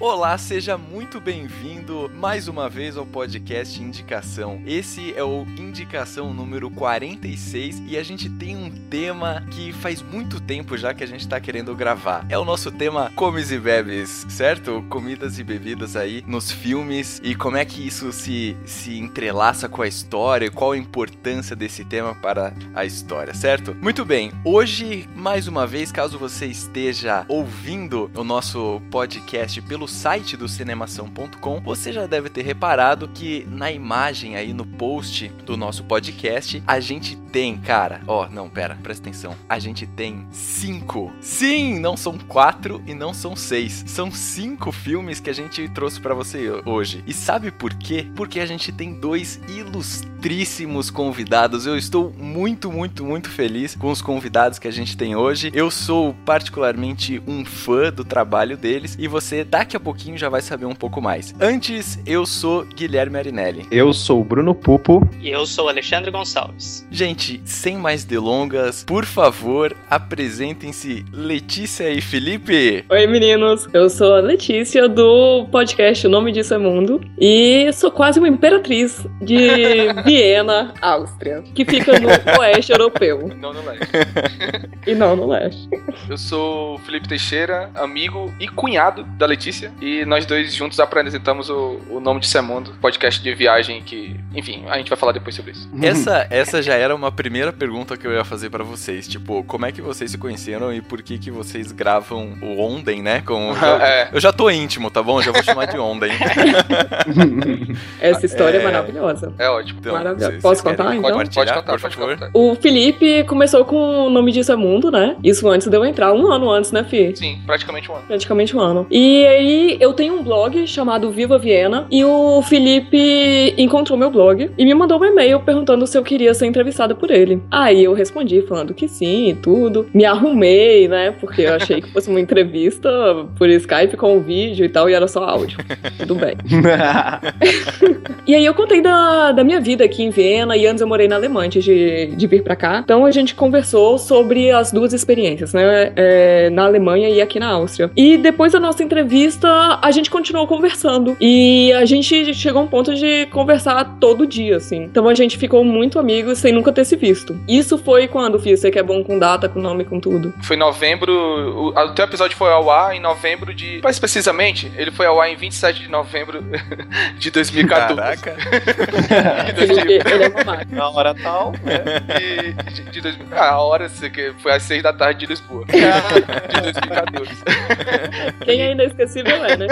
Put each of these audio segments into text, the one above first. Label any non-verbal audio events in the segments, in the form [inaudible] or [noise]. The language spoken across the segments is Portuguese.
Olá, seja muito bem-vindo mais uma vez ao podcast Indicação. Esse é o Indicação número 46 e a gente tem um tema que faz muito tempo já que a gente está querendo gravar. É o nosso tema Comes e Bebes, certo? Comidas e bebidas aí nos filmes e como é que isso se, se entrelaça com a história, qual a importância desse tema para a história, certo? Muito bem, hoje, mais uma vez, caso você esteja ouvindo o nosso podcast pelo site do cinemação.com, você já deve ter reparado que na imagem aí no post do nosso podcast, a gente tem, cara, ó, não, pera, presta atenção. A gente tem cinco. Sim, não são quatro e não são seis. São cinco filmes que a gente trouxe para você hoje. E sabe por quê? Porque a gente tem dois ilustríssimos convidados. Eu estou muito, muito, muito feliz com os convidados que a gente tem hoje. Eu sou particularmente um fã do trabalho deles e você daqui a pouquinho já vai saber um pouco mais. Antes, eu sou Guilherme Arinelli. Eu sou o Bruno Pupo. E eu sou Alexandre Gonçalves. Gente, sem mais delongas, por favor, apresentem-se Letícia e Felipe. Oi, meninos. Eu sou a Letícia do podcast O Nome Disso é Mundo e sou quase uma imperatriz de [laughs] Viena, Áustria, que fica no oeste europeu. [laughs] Não no leste. E não no leste. Eu sou o Felipe Teixeira, amigo e cunhado da Letícia. E nós dois juntos apresentamos o, o Nome de Semundo, podcast de viagem que, enfim, a gente vai falar depois sobre isso. [laughs] Essa, essa já era uma primeira pergunta que eu ia fazer pra vocês. Tipo, como é que vocês se conheceram e por que que vocês gravam o Onden, né? Com, [laughs] É. Eu já tô íntimo, tá bom? Já vou chamar de Onden. [laughs] Essa história é, É. maravilhosa. É ótimo. Então, Maravilhoso. vocês- Posso vocês contar, querem então? compartilhar, Pode contar, por pode favor? contar. O Felipe começou com o nome disso é mundo, né? Isso antes de eu entrar, um ano antes, né, Fi? Sim, praticamente um ano. Praticamente um ano. E aí eu tenho um blog chamado Viva Viena e o Felipe encontrou meu blog e me mandou um e-mail perguntando se eu queria ser entrevistada por ele. Aí eu respondi falando que sim e tudo. Me arrumei, né? Porque eu achei que fosse uma entrevista por Skype com vídeo e tal e era só áudio. Tudo bem. [laughs] E aí eu contei da, da minha vida aqui em Viena e antes eu morei na Alemanha antes de, de vir pra cá. Então a gente conversou sobre as duas experiências, né? É, na Alemanha e aqui na Áustria. E depois da nossa entrevista, a gente continuou conversando. E a gente chegou a um ponto de conversar todo dia, assim. Então a gente ficou muito amigos sem nunca ter se visto. Isso foi quando, Fih? Você que é bom com data, com nome, com tudo. Foi em novembro. O, o teu episódio foi ao ar em novembro de. Mais precisamente, ele foi ao ar em 27 de novembro [laughs] de 2014. Caraca. [laughs] De Ele, 2000 ele é uma máquina. Na hora tal, né? de, de, de 2000 ah, a hora sei que foi às 6 da tarde de Lisboa. [laughs] de 2014. Quem é inesquecível é, né?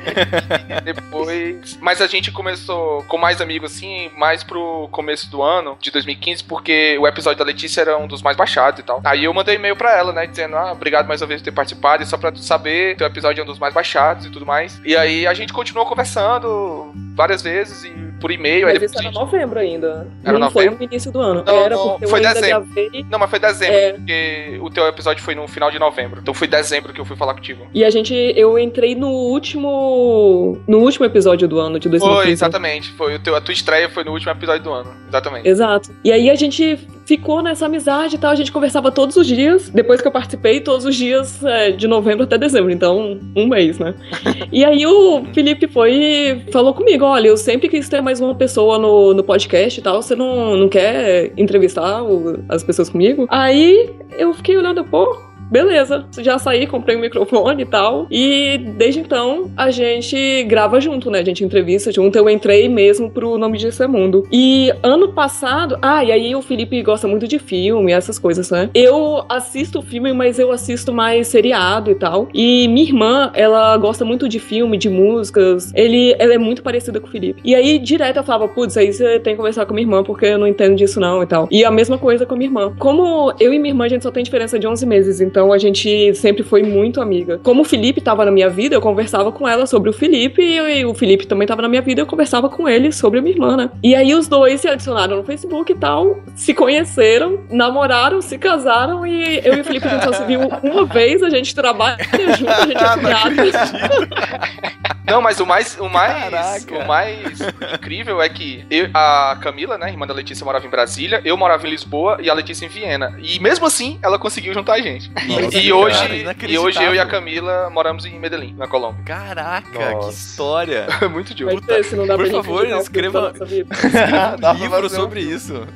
[laughs] Depois. Mas a gente começou com mais amigos, assim, mais pro começo do ano, de 2015, porque o episódio da Letícia era um dos mais baixados e tal. Aí eu mandei e-mail pra ela, né, dizendo, ah, obrigado mais uma vez por ter participado, e só pra tu saber, teu episódio é um dos mais baixados e tudo mais. E aí a gente continuou conversando várias vezes e por e-mail. aí Mas depois isso era novembro ainda. Era não foi novembro? no início do ano. Não, era não, porque eu foi ainda dezembro. gravei. Não, mas foi dezembro, É. porque o teu episódio foi no final de novembro. Então foi dezembro que eu fui falar contigo. E a gente, eu entrei no último, no último episódio do ano de 2015. Foi, exatamente. Foi o teu, a tua estreia foi no último episódio do ano. Exatamente. Exato. E aí a gente ficou nessa amizade e tal, a gente conversava todos os dias. Depois que eu participei, todos os dias é, de novembro até dezembro, então um mês, né? [laughs] e aí o Felipe foi e falou comigo, olha, eu sempre quis ter mais uma pessoa no, no podcast e tal, você não, não quer entrevistar o- as pessoas comigo? Aí eu fiquei olhando, pô, beleza, já saí, comprei um microfone e tal. E desde então a gente grava junto, né? A gente entrevista junto. Eu entrei mesmo pro Nome Disso é Mundo. E ano passado. Ah, e aí o Felipe gosta muito de filme, essas coisas, né? Eu assisto filme, mas eu assisto mais seriado e tal. E minha irmã, ela gosta muito de filme, de músicas. Ele, ela é muito parecida com o Felipe. E aí, direto eu falava, putz, aí você tem que conversar com minha irmã, porque eu não entendo disso não e tal. E a mesma coisa com minha irmã. Como eu e minha irmã, a gente só tem diferença de 11 meses, então Então a gente sempre foi muito amiga. Como o Felipe tava na minha vida, eu conversava com ela sobre o Felipe e o Felipe também tava na minha vida, eu conversava com ele sobre a minha irmã, né? E aí os dois se adicionaram no Facebook e tal, se conheceram, namoraram, se casaram e eu e o Felipe a gente só se viu uma vez, a gente trabalha junto, a gente é [laughs] cunhado. Não, mas o mais, o mais, Caraca. o mais incrível é que eu, a Camila, né, irmã da Letícia, morava em Brasília, eu morava em Lisboa e a Letícia em Viena. E mesmo assim, ela conseguiu juntar a gente. Nossa, e, hoje, e hoje eu e a Camila moramos em Medellín, na Colômbia. Caraca, que Nossa. história. [laughs] Muito de ouro. ter, não dá Por favor, escreva-. [laughs] Dá pra livro um sobre isso.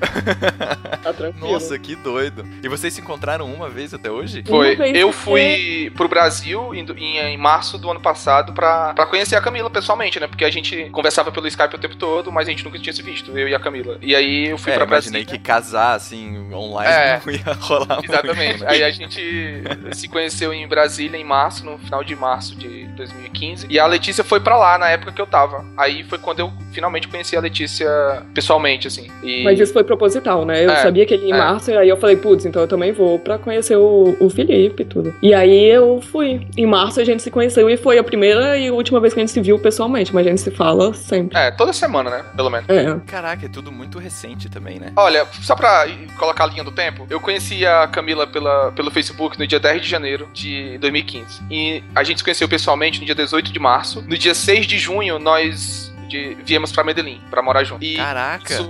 Tá tranquilo. Nossa, que doido. E vocês se encontraram uma vez até hoje? Foi. Eu fui pro Brasil em, em, em março do ano passado pra, pra conhecer a Camila pessoalmente, né? Porque a gente conversava pelo Skype o tempo todo, mas a gente nunca tinha se visto, eu e a Camila. E aí eu fui é, pra imaginei Brasília. que casar assim online É. [laughs] não ia rolar Exatamente. muito. né? Aí a gente [laughs] se conheceu em Brasília em março, no final de março de 2015. E a Letícia foi pra lá na época que eu tava. Aí foi quando eu finalmente conheci a Letícia pessoalmente, assim. E... Mas isso foi proposital, né? Eu É, sabia que ele ia em é. março, e aí eu falei, putz, então eu também vou pra conhecer o, o Felipe e tudo. E aí eu fui. Em março a gente se conheceu e foi a primeira e última vez que a gente se viu pessoalmente, mas a gente se fala sempre. É, toda semana, né? Pelo menos. É. Caraca, é tudo muito recente também, né? Olha, só pra colocar a linha do tempo, eu conheci a Camila pela, pelo Facebook no dia 10 de janeiro de 2015. E a gente se conheceu pessoalmente no dia 18 de março. No dia 6 de junho, nós de- viemos pra Medellín, pra morar junto. E Caraca. Isso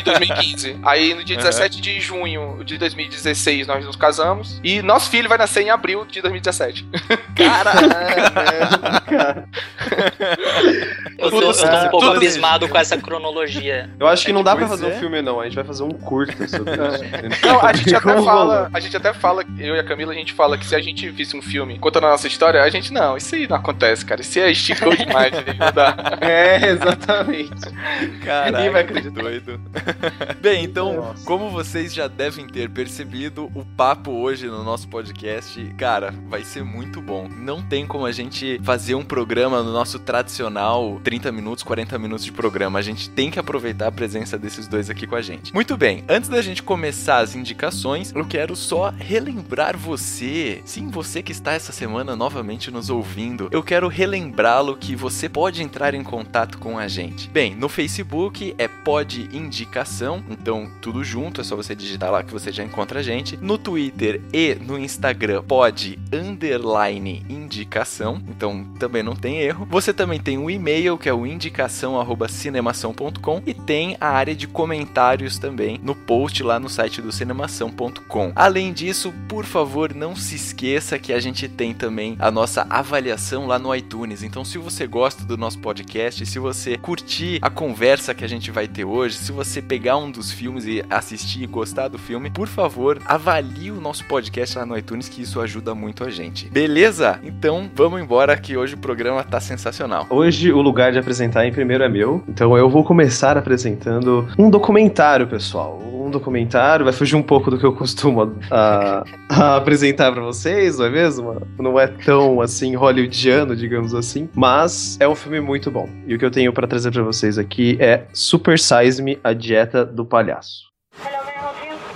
em 2015. [laughs] Aí no dia Aham. 17 de junho de 2016 nós nos casamos. E nosso filho vai nascer em abril de 2017. Cara, Eu tô, eu tô um é, pouco tudo- abismado com essa cronologia. eu acho que não dá pra Pois fazer é. um filme, não. A gente vai fazer um curta [laughs] sobre isso. entendeu? Não, a gente até [laughs] fala, a gente até fala, eu e a Camila, a gente fala que se a gente visse um filme contando a nossa história, a gente, não, isso aí não acontece, cara. Isso aí é esticou demais, não dá. É, exatamente. Caraca, Ninguém vai que acreditar. doido. [laughs] Bem, então, Nossa. como vocês já devem ter percebido, o papo hoje no nosso podcast, cara, vai ser muito bom. Não tem como a gente fazer um programa no nosso tradicional 30 minutos, 40 minutos de programa. A gente tem que aproveitar a presença desses dois aqui com a gente. Muito bem, antes da gente começar as indicações, eu quero só relembrar você, sim, você que está essa semana novamente nos ouvindo, eu quero relembrá-lo que você pode entrar em contato com a gente. Bem, no Facebook é Pod Indicação, então tudo junto, é só você digitar lá que você já encontra a gente. No Twitter e no Instagram, Pod Underline Indicação, então também não tem erro. Você também tem o e-mail que é o indicação@cinemação.com e tem a área de comentários também no post lá no site do cinemação.com. Além disso, por favor, não se esqueça que a gente tem também a nossa avaliação lá no iTunes. Então, se você gosta do nosso podcast, se você curtir a conversa que a gente vai ter hoje, se você pegar um dos filmes e assistir e gostar do filme, por favor, avalie o nosso podcast lá no iTunes, que isso ajuda muito a gente. Beleza? Então, vamos embora que hoje o programa tá sensacional. Hoje o lugar de apresentar em primeiro é meu, então eu vou começar apresentando um documentário, pessoal. Um documentário vai fugir um pouco do que eu costumo ah, [laughs] a apresentar pra vocês, não é mesmo? Não é tão assim hollywoodiano, digamos assim, mas é um filme muito bom. E o que eu tenho pra trazer pra vocês aqui é Super Size Me, a dieta do palhaço.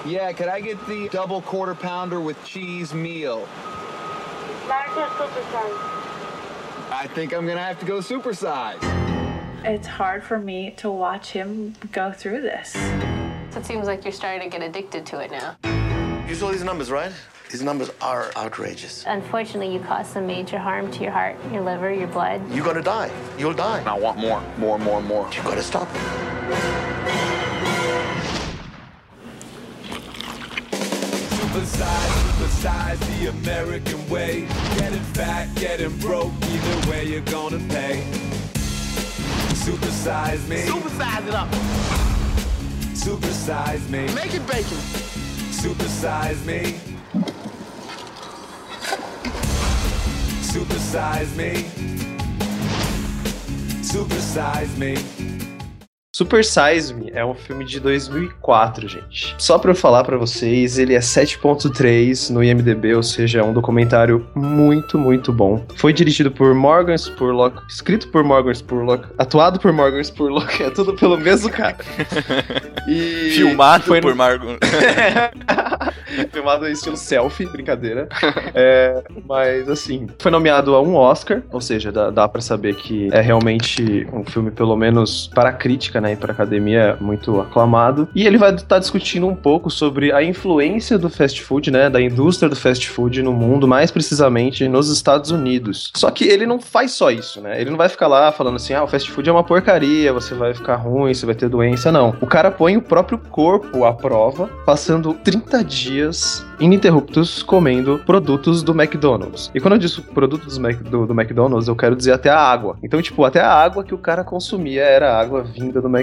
Yeah, could I get the double quarter pounder with cheese meal? I think I'm gonna have to go supersize. It's hard for me to watch him go through this. It seems like you're starting to get addicted to it now. You saw these numbers, right? These numbers are outrageous. Unfortunately, you cause some major harm to your heart, your liver, your blood. You're gonna die. You'll die. I want more, more, more, more. You gotta stop it. Supersize, supersize the American way. Getting fat, getting broke, either way you're gonna pay. Supersize me. Supersize it up. Supersize me. Make it bacon. Supersize me. Supersize me. Supersize me. Super Size Me é um filme de 2004, gente. Só pra eu falar pra vocês, ele é 7.3 no IMDb, ou seja, é um documentário muito, muito bom. Foi dirigido por Morgan Spurlock, escrito por Morgan Spurlock, atuado por Morgan Spurlock, [laughs] é tudo pelo mesmo cara. [laughs] E Filmado foi por Margot. [laughs] Filmado em estilo selfie, brincadeira. É, mas, assim, foi nomeado a um Oscar, ou seja, dá, dá para saber que é realmente um filme, pelo menos para a crítica, né, e para academia, muito aclamado. E ele vai estar discutindo um pouco sobre a influência do fast food, né, da indústria do fast food no mundo, mais precisamente nos Estados Unidos. Só que ele não faz só isso, né? Ele não vai ficar lá falando assim, ah, o fast food é uma porcaria, você vai ficar ruim, você vai ter doença, não. O cara põe o próprio corpo à prova, passando 30 dias ininterruptos comendo produtos do McDonald's. E quando eu digo produtos do- do McDonald's, eu quero dizer até a água. Então, tipo, até a água que o cara consumia era água vinda do McDonald's.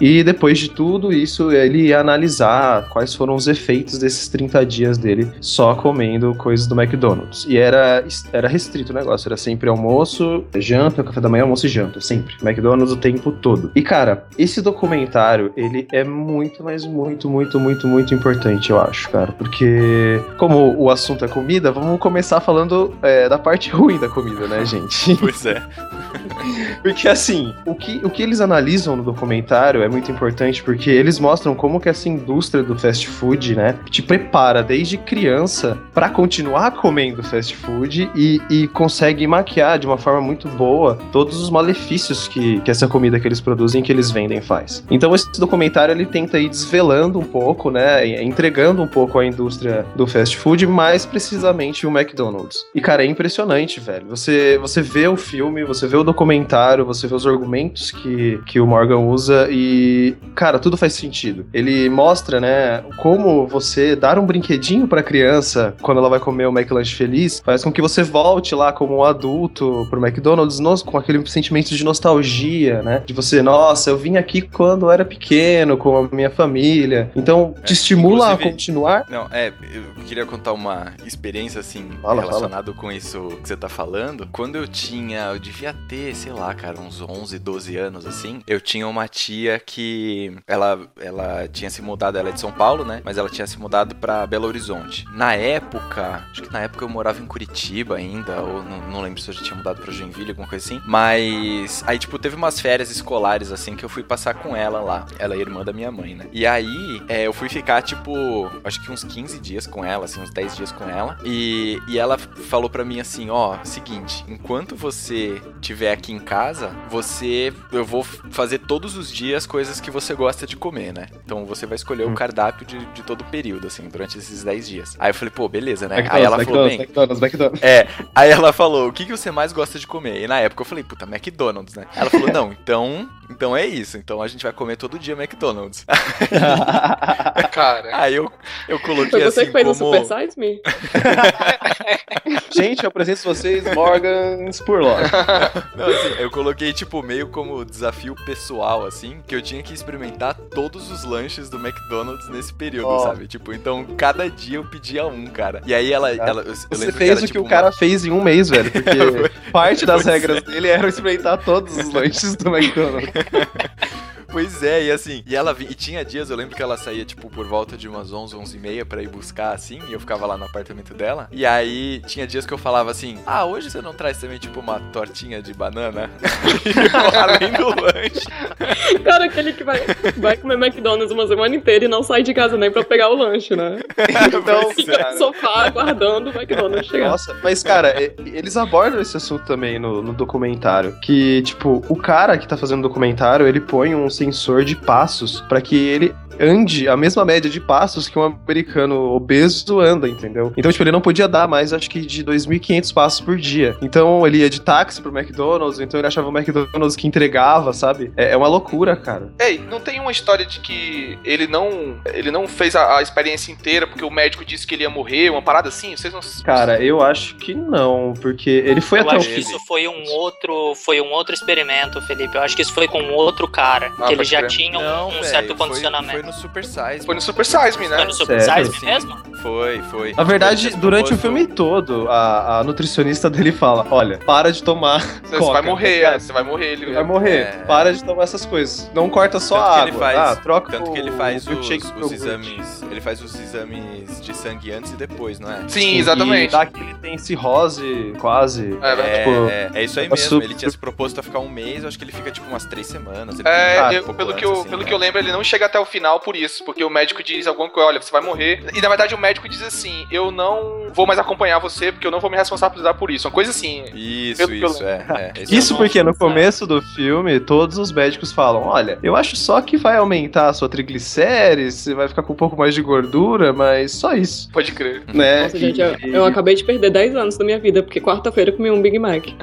E depois de tudo isso, ele ia analisar quais foram os efeitos desses 30 dias dele só comendo coisas do McDonald's. E era, era restrito o negócio, era sempre almoço, janta, café da manhã, almoço e janta, sempre. McDonald's o tempo todo. E cara, esse documentário, ele é muito, mas muito, muito, muito, muito importante, eu acho, cara. Porque, como o assunto é comida, vamos começar falando é, da parte [laughs] ruim da comida, né, gente? Pois é. [laughs] [laughs] Porque assim, o que, o que eles analisam no documentário é muito importante porque eles mostram como que essa indústria do fast food, né, te prepara desde criança pra continuar comendo fast food e, e consegue maquiar de uma forma muito boa todos os malefícios que, que essa comida que eles produzem, que eles vendem faz. Então esse documentário ele tenta ir desvelando um pouco, né, entregando um pouco a indústria do fast food, mais precisamente o McDonald's. E cara, é impressionante, velho. Você você vê o filme, você vê o documentário, você vê os argumentos que, que o Morgan usa e, cara, tudo faz sentido. Ele mostra, né, como você dar um brinquedinho pra criança quando ela vai comer o McLanche feliz faz com que você volte lá como um adulto pro McDonald's nos- com aquele sentimento de nostalgia, né? De você, nossa, eu vim aqui quando eu era pequeno, com a minha família. Então, te estimula a continuar. Não, é, eu queria contar uma experiência assim Fala, relacionado com isso que você tá falando. Quando eu tinha, eu devia ter, sei lá, cara, uns 11, 12 anos assim, eu tinha uma tia que ela ela tinha se mudado, ela é de São Paulo, né? Mas ela tinha se mudado pra Belo Horizonte. Na época, acho que na época eu morava em Curitiba ainda, ou não, não lembro se eu já tinha mudado pra Joinville, alguma coisa assim. Mas aí tipo teve umas férias escolares assim que eu fui passar com ela lá. Ela é irmã da minha mãe, né? E aí, é, eu fui ficar, tipo, acho que uns 15 dias com ela, assim, uns 10 dias com ela. E, e ela falou pra mim assim: ó, seguinte, enquanto você tiver aqui em casa, você. Eu vou fazer todos os dias coisas que você gosta de comer, né? Então você vai escolher o cardápio de, de todo o período, assim, durante esses 10 dias. Aí eu falei, pô, beleza, né? Aí ela falou, bem. McDonald's, McDonald's. É, aí ela falou, o que, que você mais gosta de comer? E na época eu falei, puta, McDonald's, né? Ela falou, não, então, então é isso. Então a gente vai comer todo dia McDonald's. [laughs] Cara. Aí eu, eu coloquei Foi você assim que fez o como... Super Size Me? [laughs] Gente, eu apresento vocês Morgan Spurlock. [laughs] Não, assim, eu coloquei, tipo, meio como desafio pessoal, assim, que eu tinha que experimentar todos os lanches do McDonald's nesse período, Ó. sabe? Tipo, então, cada dia eu pedia um, cara. E aí ela... ela eu, eu Você lembro fez era, o que tipo, o cara uma- fez em um mês, velho. [laughs] Porque parte das regras dele era experimentar todos os lanches do [laughs] McDonald's. [laughs] Pois é, e assim, e ela vi- e tinha dias, eu lembro que ela saía, tipo, por volta de umas 11, 11 e meia pra ir buscar, assim, e eu ficava lá no apartamento dela. E aí, tinha dias que eu falava assim, ah, hoje você não traz também, tipo, uma tortinha de banana? [laughs] Além do lanche. Cara, aquele que vai, vai comer McDonald's uma semana inteira e não sai de casa nem pra pegar o lanche, né? [laughs] Então, Fica no sofá aguardando o McDonald's chegar. Nossa, mas cara, eles abordam esse assunto também no, no documentário. Que, tipo, o cara que tá fazendo o documentário, ele põe um sensor de passos pra que ele ande a mesma média de passos que um americano obeso anda, entendeu? Então, tipo, ele não podia dar mais, acho que de 2.500 passos por dia. Então, ele ia de táxi pro McDonald's, então ele achava o McDonald's que entregava, sabe? É, é uma loucura, cara. Ei, não tem uma história de que ele não ele não fez a, a experiência inteira porque o médico disse que ele ia morrer, uma parada assim? Vocês não. Cara, eu acho que não, porque ele foi Eu até o acho que fim. isso foi um outro, foi um outro experimento, Felipe. Eu acho que isso foi com um outro cara, Ah, que ele já crer. tinha um, Não, um certo foi- condicionamento. Foi, no Super Size. Foi no Super Size Me, né? Foi no Super Sério? Size mesmo? Foi, foi. Na verdade, durante o filme todo, a, a nutricionista dele fala: Olha, para de tomar. Você coca, vai morrer, tá é, você vai morrer. Ele Vai morrer. É. Para de tomar essas coisas. Não corta só Tanto a que água. ele faz, ah, troca tanto que ele o- faz o os, os exames. Ele faz os exames de sangue antes e depois, não é? Sim, E exatamente. dá que ele tem cirrose, quase. É, É, tipo, é, é isso aí mesmo. super- Ele tinha se proposto a ficar um mês, eu acho que ele fica tipo umas três semanas. Ele É, eu, pelo, pelo, que eu, assim, pelo né? que eu lembro, ele não chega até o final por isso. Porque o médico diz alguma coisa, olha, você vai morrer. E na verdade o médico diz assim: eu não vou mais acompanhar você porque eu não vou me responsabilizar por isso. Uma coisa assim. Isso, Pelo que eu isso, é. é. [laughs] Isso é o- porque no começo do filme, todos os médicos falam: olha, eu acho só que vai aumentar a sua triglicérides, você vai ficar com um pouco mais de gordura, mas só isso. Pode crer. [laughs] Né? Nossa, gente, eu, eu acabei de perder 10 anos da minha vida, porque quarta-feira eu comi um Big Mac. [laughs]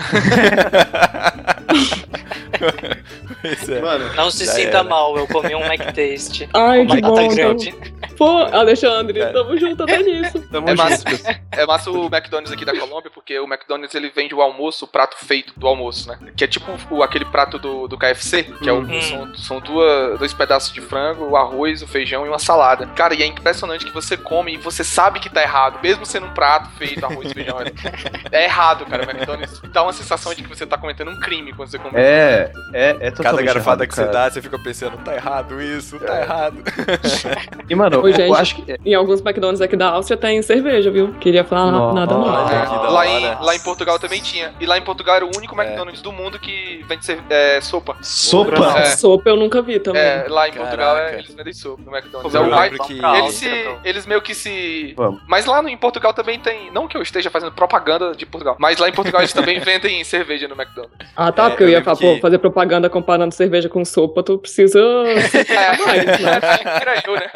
Pois é. Mano, Não se Já sinta era. mal, eu comi um McTaste. [laughs] Ai, com que bom. grande. Pô, Alexandre, É. tamo junto até nisso. [laughs] tamo É massa. É massa o McDonald's aqui da Colômbia, porque o McDonald's ele vende o almoço, o prato feito do almoço, né? Que é tipo o, aquele prato do, do KFC, que é o, Hum. são, são duas, dois pedaços de frango, o arroz, o feijão e uma salada. Cara, e é impressionante que você come e você sabe que tá errado, mesmo sendo um prato feito, arroz, [laughs] feijão. É, é errado, cara. O McDonald's dá uma sensação de que você tá cometendo um crime quando você come. É, é, é totalmente Cada garfada errado, que você cara. Você fica pensando, tá errado isso, tá errado. [laughs] E, mano, eu gente, acho que. Em alguns McDonald's aqui da Áustria tem cerveja, viu? Queria falar Nossa. nada que da lá, em, lá em Portugal também tinha. E lá em Portugal era o único É. McDonald's do mundo que vende ser- é, sopa. Sopa? É. Sopa eu nunca vi também. É, lá em Portugal é, eles vendem sopa no McDonald's. Eu É o mais- que- eles, se, eles meio que se. Vamos. Mas lá no, em Portugal também tem. Não que eu esteja fazendo propaganda de Portugal, mas lá em Portugal eles também [laughs] vendem cerveja no McDonald's. Ah, tá, É, porque eu eu ia falar, pô, fazer propaganda comparando cerveja com sopa, tu precisa. É, mais, né? era eu, né?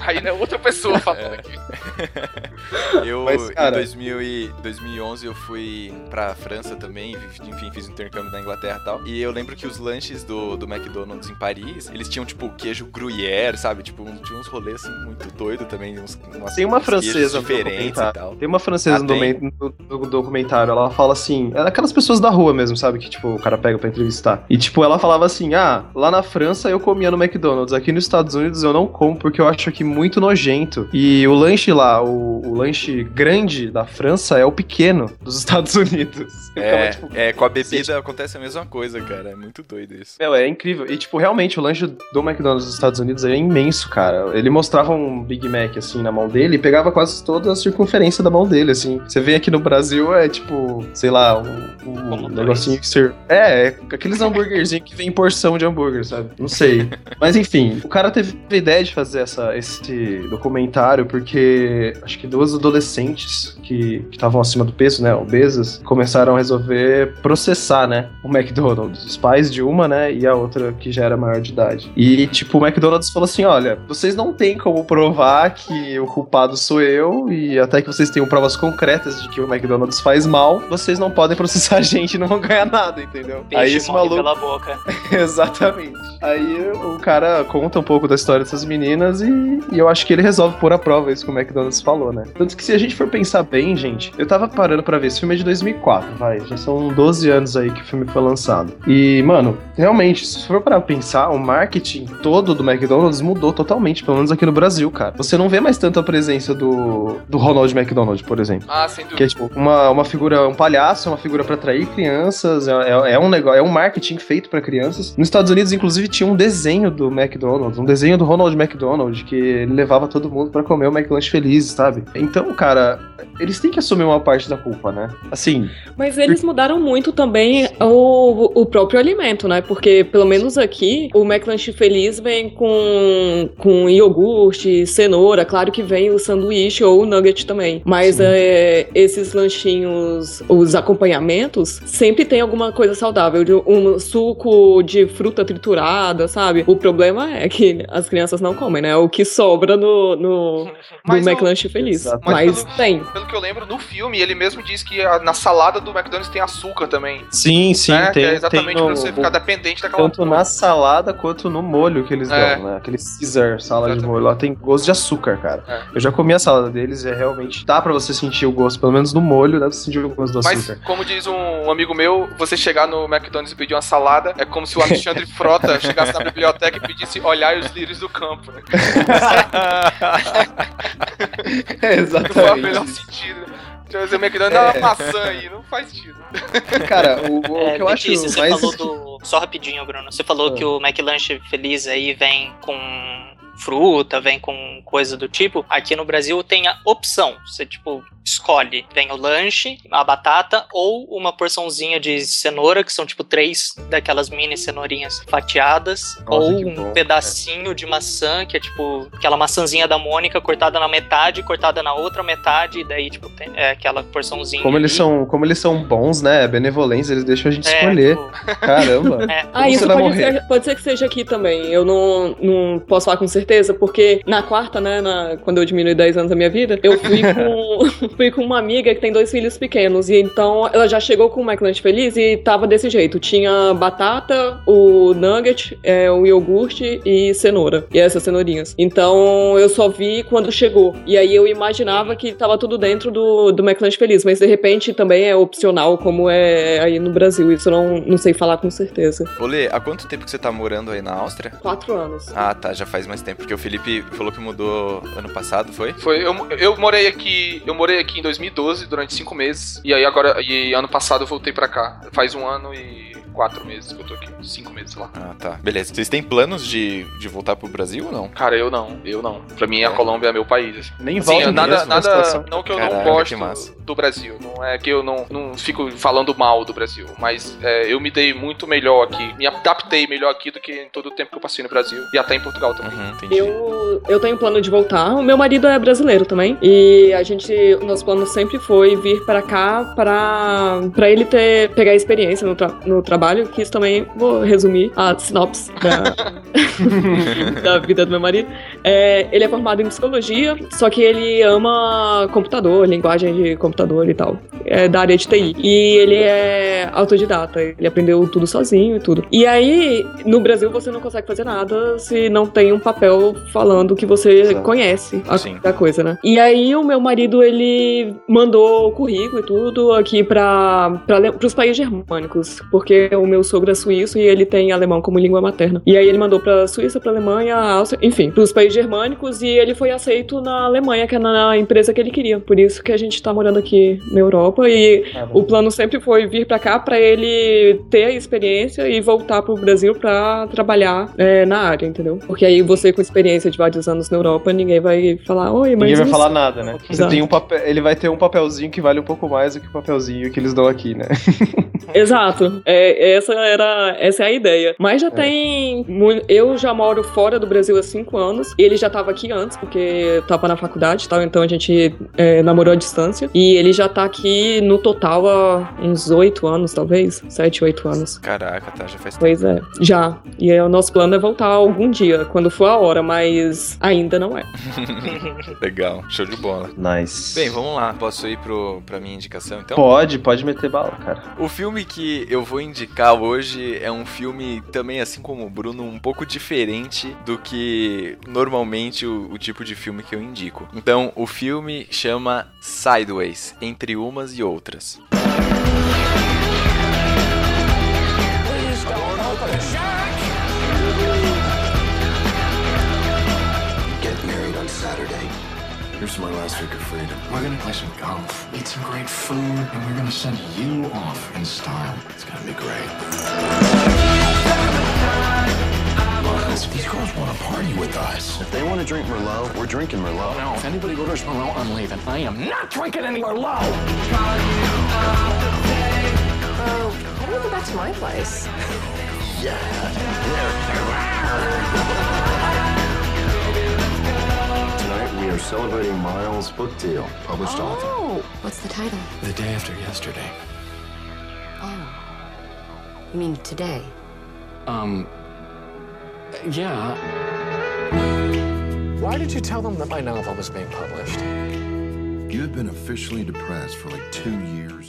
Aí né, outra pessoa falando aqui. [laughs] Eu, Mas, em cara- 2000 e 2011, eu fui pra França também, enfim, fiz um intercâmbio na Inglaterra e tal. E eu lembro que os lanches do, do McDonald's em Paris, eles tinham, tipo, queijo gruyère, sabe? Tipo, um- tinha uns rolês, assim, muito doido também. Uns, umas, Tem uma francesa no diferentes e tal. Tem uma francesa Ah, no, tem? domen- no- no documentário, ela fala assim, é aquelas pessoas da rua mesmo, sabe? Que, tipo, o cara pega pra entrevistar. E, tipo, ela falava assim, ah, lá na França eu comia no McDonald's, aqui nos Estados Unidos eu não como porque eu acho aqui muito nojento. E o lanche lá, o, o lanche grande da França é o pequeno dos [laughs] Estados Unidos. Eu É, tipo, é, com a bebida acontece a mesma coisa, cara. É muito doido isso. Meu, é incrível. E, tipo, realmente, o lanche do McDonald's dos Estados Unidos é imenso, cara. Ele mostrava um Big Mac, assim, na mão dele e pegava quase toda a circunferência da mão dele, assim. Você vê aqui no Brasil, é tipo, sei lá, um, um negocinho que você... É, é aqueles hambúrguerzinhos que vem em porção de hambúrguer, sabe? Não sei. Mas, enfim, o cara teve a ideia de fazer essa, esse documentário porque acho que duas adolescentes que estavam acima do peso, né, obesas, começaram a resolver processar, né, o McDonald's. Os pais de uma, né, e a outra que já era maior de idade. E, tipo, o McDonald's falou assim, olha, vocês não têm como provar que o culpado sou eu e até que vocês tenham provas concretas de que o McDonald's faz mal, vocês não podem processar a gente e não vão ganhar nada, entendeu? Peixe Aí esse maluco... pela boca. [laughs] Exatamente. Aí o cara conta um pouco da história dessas meninas e, e eu acho que ele resolve pôr à prova isso que o McDonald's falou, né? Tanto que se a gente for pensar bem, gente, eu tava parando pra ver, esse filme é de 2004, vai, já são 12 anos aí que o filme foi lançado. E, mano, realmente, se for para pensar, o marketing todo do McDonald's mudou totalmente, pelo menos aqui no Brasil, cara. Você não vê mais tanto a presença do, do Ronald McDonald, por exemplo. Ah, sem dúvida. Que é tipo uma, uma figura, um palhaço, é uma figura pra atrair crianças, é, é- é um negócio, é um marketing feito pra crianças. Nos Estados Unidos, inclusive, tinha um desenho do McDonald's, um desenho do Ronald McDonald, que ele levava todo mundo pra comer o McLanche feliz, sabe? Então, cara, eles têm que assumir uma parte da culpa, né? Assim, Mas eles mudaram muito também o, o próprio alimento, né? Porque, pelo menos aqui, o McLanche Feliz vem com, com iogurte, cenoura. Claro que vem o sanduíche ou o nugget também. Mas é, esses lanchinhos, os acompanhamentos, sempre tem alguma coisa saudável. Um suco de fruta triturada, sabe? O problema é que as crianças não comem, né? É o que sobra no, no [laughs] do Mas o- McLanche Feliz. Exato. Mas Mas pelo- tem. Pelo que eu lembro, no filme, ele mesmo diz que a- na salada do McDonald's tem açúcar também. sim, sim, né? tem, que é exatamente tem pra você ficar dependente daquela tanto na salada quanto no molho que eles É. dão, né? Aquele Caesar salada de molho lá tem gosto de açúcar, cara. É. Eu já comi a salada deles e é realmente dá pra você sentir o gosto, pelo menos no molho, dá pra sentir o gosto do Mas, açúcar. como diz um amigo meu, você chegar no McDonald's e pedir uma salada é como se o Alexandre [laughs] Frota chegasse na biblioteca e pedisse olhar os lírios do campo. Né? [laughs] É, Não faz o exatamente. menor sentido. Trazer o McDonald's dá uma maçã aí, não faz sentido. Cara, o, o É, que eu acho você mais. falou do. Só rapidinho, Bruno. Você falou Ah. que o McLanche Feliz aí vem com fruta, vem com coisa do tipo. Aqui no Brasil tem a opção. Você, tipo, escolhe. Vem o lanche, a batata ou uma porçãozinha de cenoura, que são tipo três daquelas mini cenourinhas fatiadas, Nossa, ou um bom. pedacinho de maçã, que é tipo aquela maçãzinha da Mônica cortada na metade, cortada na outra metade, e daí, tipo, tem é, aquela porçãozinha. Como eles são, como eles são bons, né? Benevolentes, eles deixam a gente É, escolher. tipo, [laughs] Caramba. É. Ah, isso pode ser, pode ser que seja aqui também. Eu não, não posso falar com certeza, porque na quarta, né, na- quando eu diminui 10 anos da minha vida, eu fui [laughs] com, [laughs] fui com uma amiga que tem dois filhos pequenos. E então ela já chegou com o McLanche Feliz e tava desse jeito. Tinha batata, o nugget, é, o iogurte e cenoura. E essas cenourinhas. Então eu só vi quando chegou. E aí eu imaginava que tava tudo dentro do, do McLanche Feliz. Mas de repente também é opcional, como é aí no Brasil. Isso eu não, não sei falar com certeza. Olê, há quanto tempo que você tá morando aí na Áustria? Quatro anos. Ah, tá, já faz mais tempo, porque o Felipe falou que mudou ano passado, foi? Foi, eu, eu morei aqui, eu morei aqui em 2012 durante cinco meses e aí agora e ano passado eu voltei pra cá. Faz um ano e quatro meses que eu tô aqui, cinco meses lá. Ah, tá. Beleza. Vocês têm planos de, de voltar pro Brasil ou não? Cara, eu não, eu não. Pra mim a É. Colômbia é meu país. assim. Nem Assim, volta nada, mesmo, a nada, situação. não que eu Caraca, não gosto do Brasil, não é que eu não, não fico falando mal do Brasil, mas é, eu me dei muito melhor aqui, me adaptei melhor aqui do que em todo o tempo que eu passei no Brasil e até em Portugal também. Uhum, entendi. Eu, eu tenho plano de voltar. O meu marido é brasileiro também. E a gente, o nosso plano sempre foi vir para cá para para ele ter pegar experiência no, tra- no trabalho, que isso também vou resumir a sinopse da, [laughs] da vida do meu marido. É, ele é formado em psicologia, só que ele ama computador, linguagem de computador e tal. É da área de TI. E ele é autodidata, ele aprendeu tudo sozinho e tudo. E aí, no Brasil, você não consegue fazer nada se não tem um papel falando que você Exato. conhece a, Sim. a coisa, né? E aí, o meu marido, ele mandou o currículo e tudo aqui para os países germânicos, porque o meu sogro é suíço e ele tem alemão como língua materna. E aí, ele mandou pra Suíça, pra Alemanha, Áustria, enfim, pros países germânicos e ele foi aceito na Alemanha, que é na empresa que ele queria. Por isso que a gente tá morando aqui na Europa e o plano sempre foi vir pra cá pra ele ter a experiência e voltar pro Brasil pra trabalhar é, na área, entendeu? Porque aí você com experiência de vários anos na Europa, ninguém vai falar, oi, mas Ninguém vai falar nada, né? Você tem um papel, ele vai ter um papelzinho que vale um pouco mais do que o papelzinho que eles dão aqui, né? [laughs] Exato. É, essa era essa é a ideia. Mas já É. tem. Eu já moro fora do Brasil há cinco anos. Ele já tava aqui antes, porque tava na faculdade e tal. Então a gente é, namorou à distância. E ele já tá aqui no total há uns oito anos, talvez. Sete, oito anos. Caraca, tá, já faz tempo. Pois é, já. E aí, o nosso plano é voltar algum dia, quando for a hora, mas ainda não é. [laughs] Legal, show de bola. Nice. Bem, vamos lá. Posso ir pro, pra minha indicação então? Pode, pode meter bala, cara. O filme que eu vou indicar hoje é um filme também, assim como o Bruno, um pouco diferente do que normalmente o, o tipo de filme que eu indico. Então, o filme chama Sideways, Entre Umas e Outras. Get Here's my last week of freedom. We're gonna play some golf, eat some great food, and we're gonna send you off in style. It's gonna be great. These girls want to party with us. If they want to drink Merlot, we're drinking Merlot. No, if anybody orders Merlot, I'm leaving. I am not drinking any Merlot. Oh, why don't we go back to my place? Tonight we are celebrating Miles' book deal, published author. Oh, what's the title? The day after yesterday. Oh. You mean today? Um. Yeah. Why did you tell them that my novel was being published?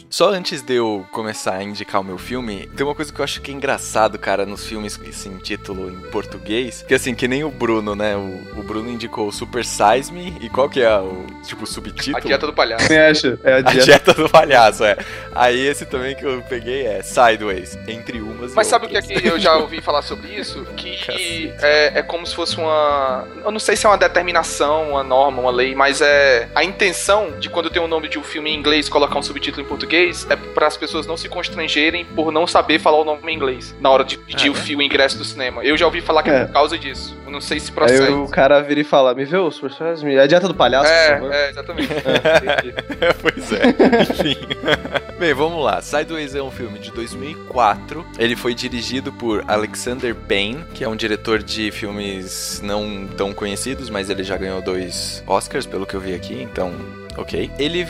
Só antes de eu começar a indicar o meu filme, tem uma coisa que eu acho que é engraçado, cara, nos filmes assim, título em português, que assim, que nem o Bruno, né? O, o Bruno indicou o Super Size Me, e qual que é o, tipo, o subtítulo? A dieta do palhaço. Acha? É a A dieta. dieta do palhaço, é. Aí esse também que eu peguei é Sideways, entre umas e Mas sabe o que outras. aqui eu já ouvi falar sobre isso? [laughs] Que é, é como se fosse uma. Eu não sei se é uma determinação, uma norma, uma lei, mas é. A intenção de quando tem o nome de um filme em inglês colocar um subtítulo em português é para as pessoas não se constrangerem por não saber falar o nome em inglês na hora de pedir Ah, o é? fio o ingresso do cinema. Eu já ouvi falar que é, É. por causa disso. Eu não sei se Aí procede. o cara vira e fala, me vê os personagens? Me... A dieta do palhaço, por favor. É, [laughs] é, exatamente. [laughs] pois é, enfim. [laughs] Bem, vamos lá. Sideways é um filme de 2004. Ele foi dirigido por Alexander Payne, que é um diretor de filmes não tão conhecidos, mas ele já ganhou dois Oscars, pelo que eu vi aqui, então. Ok. Ele,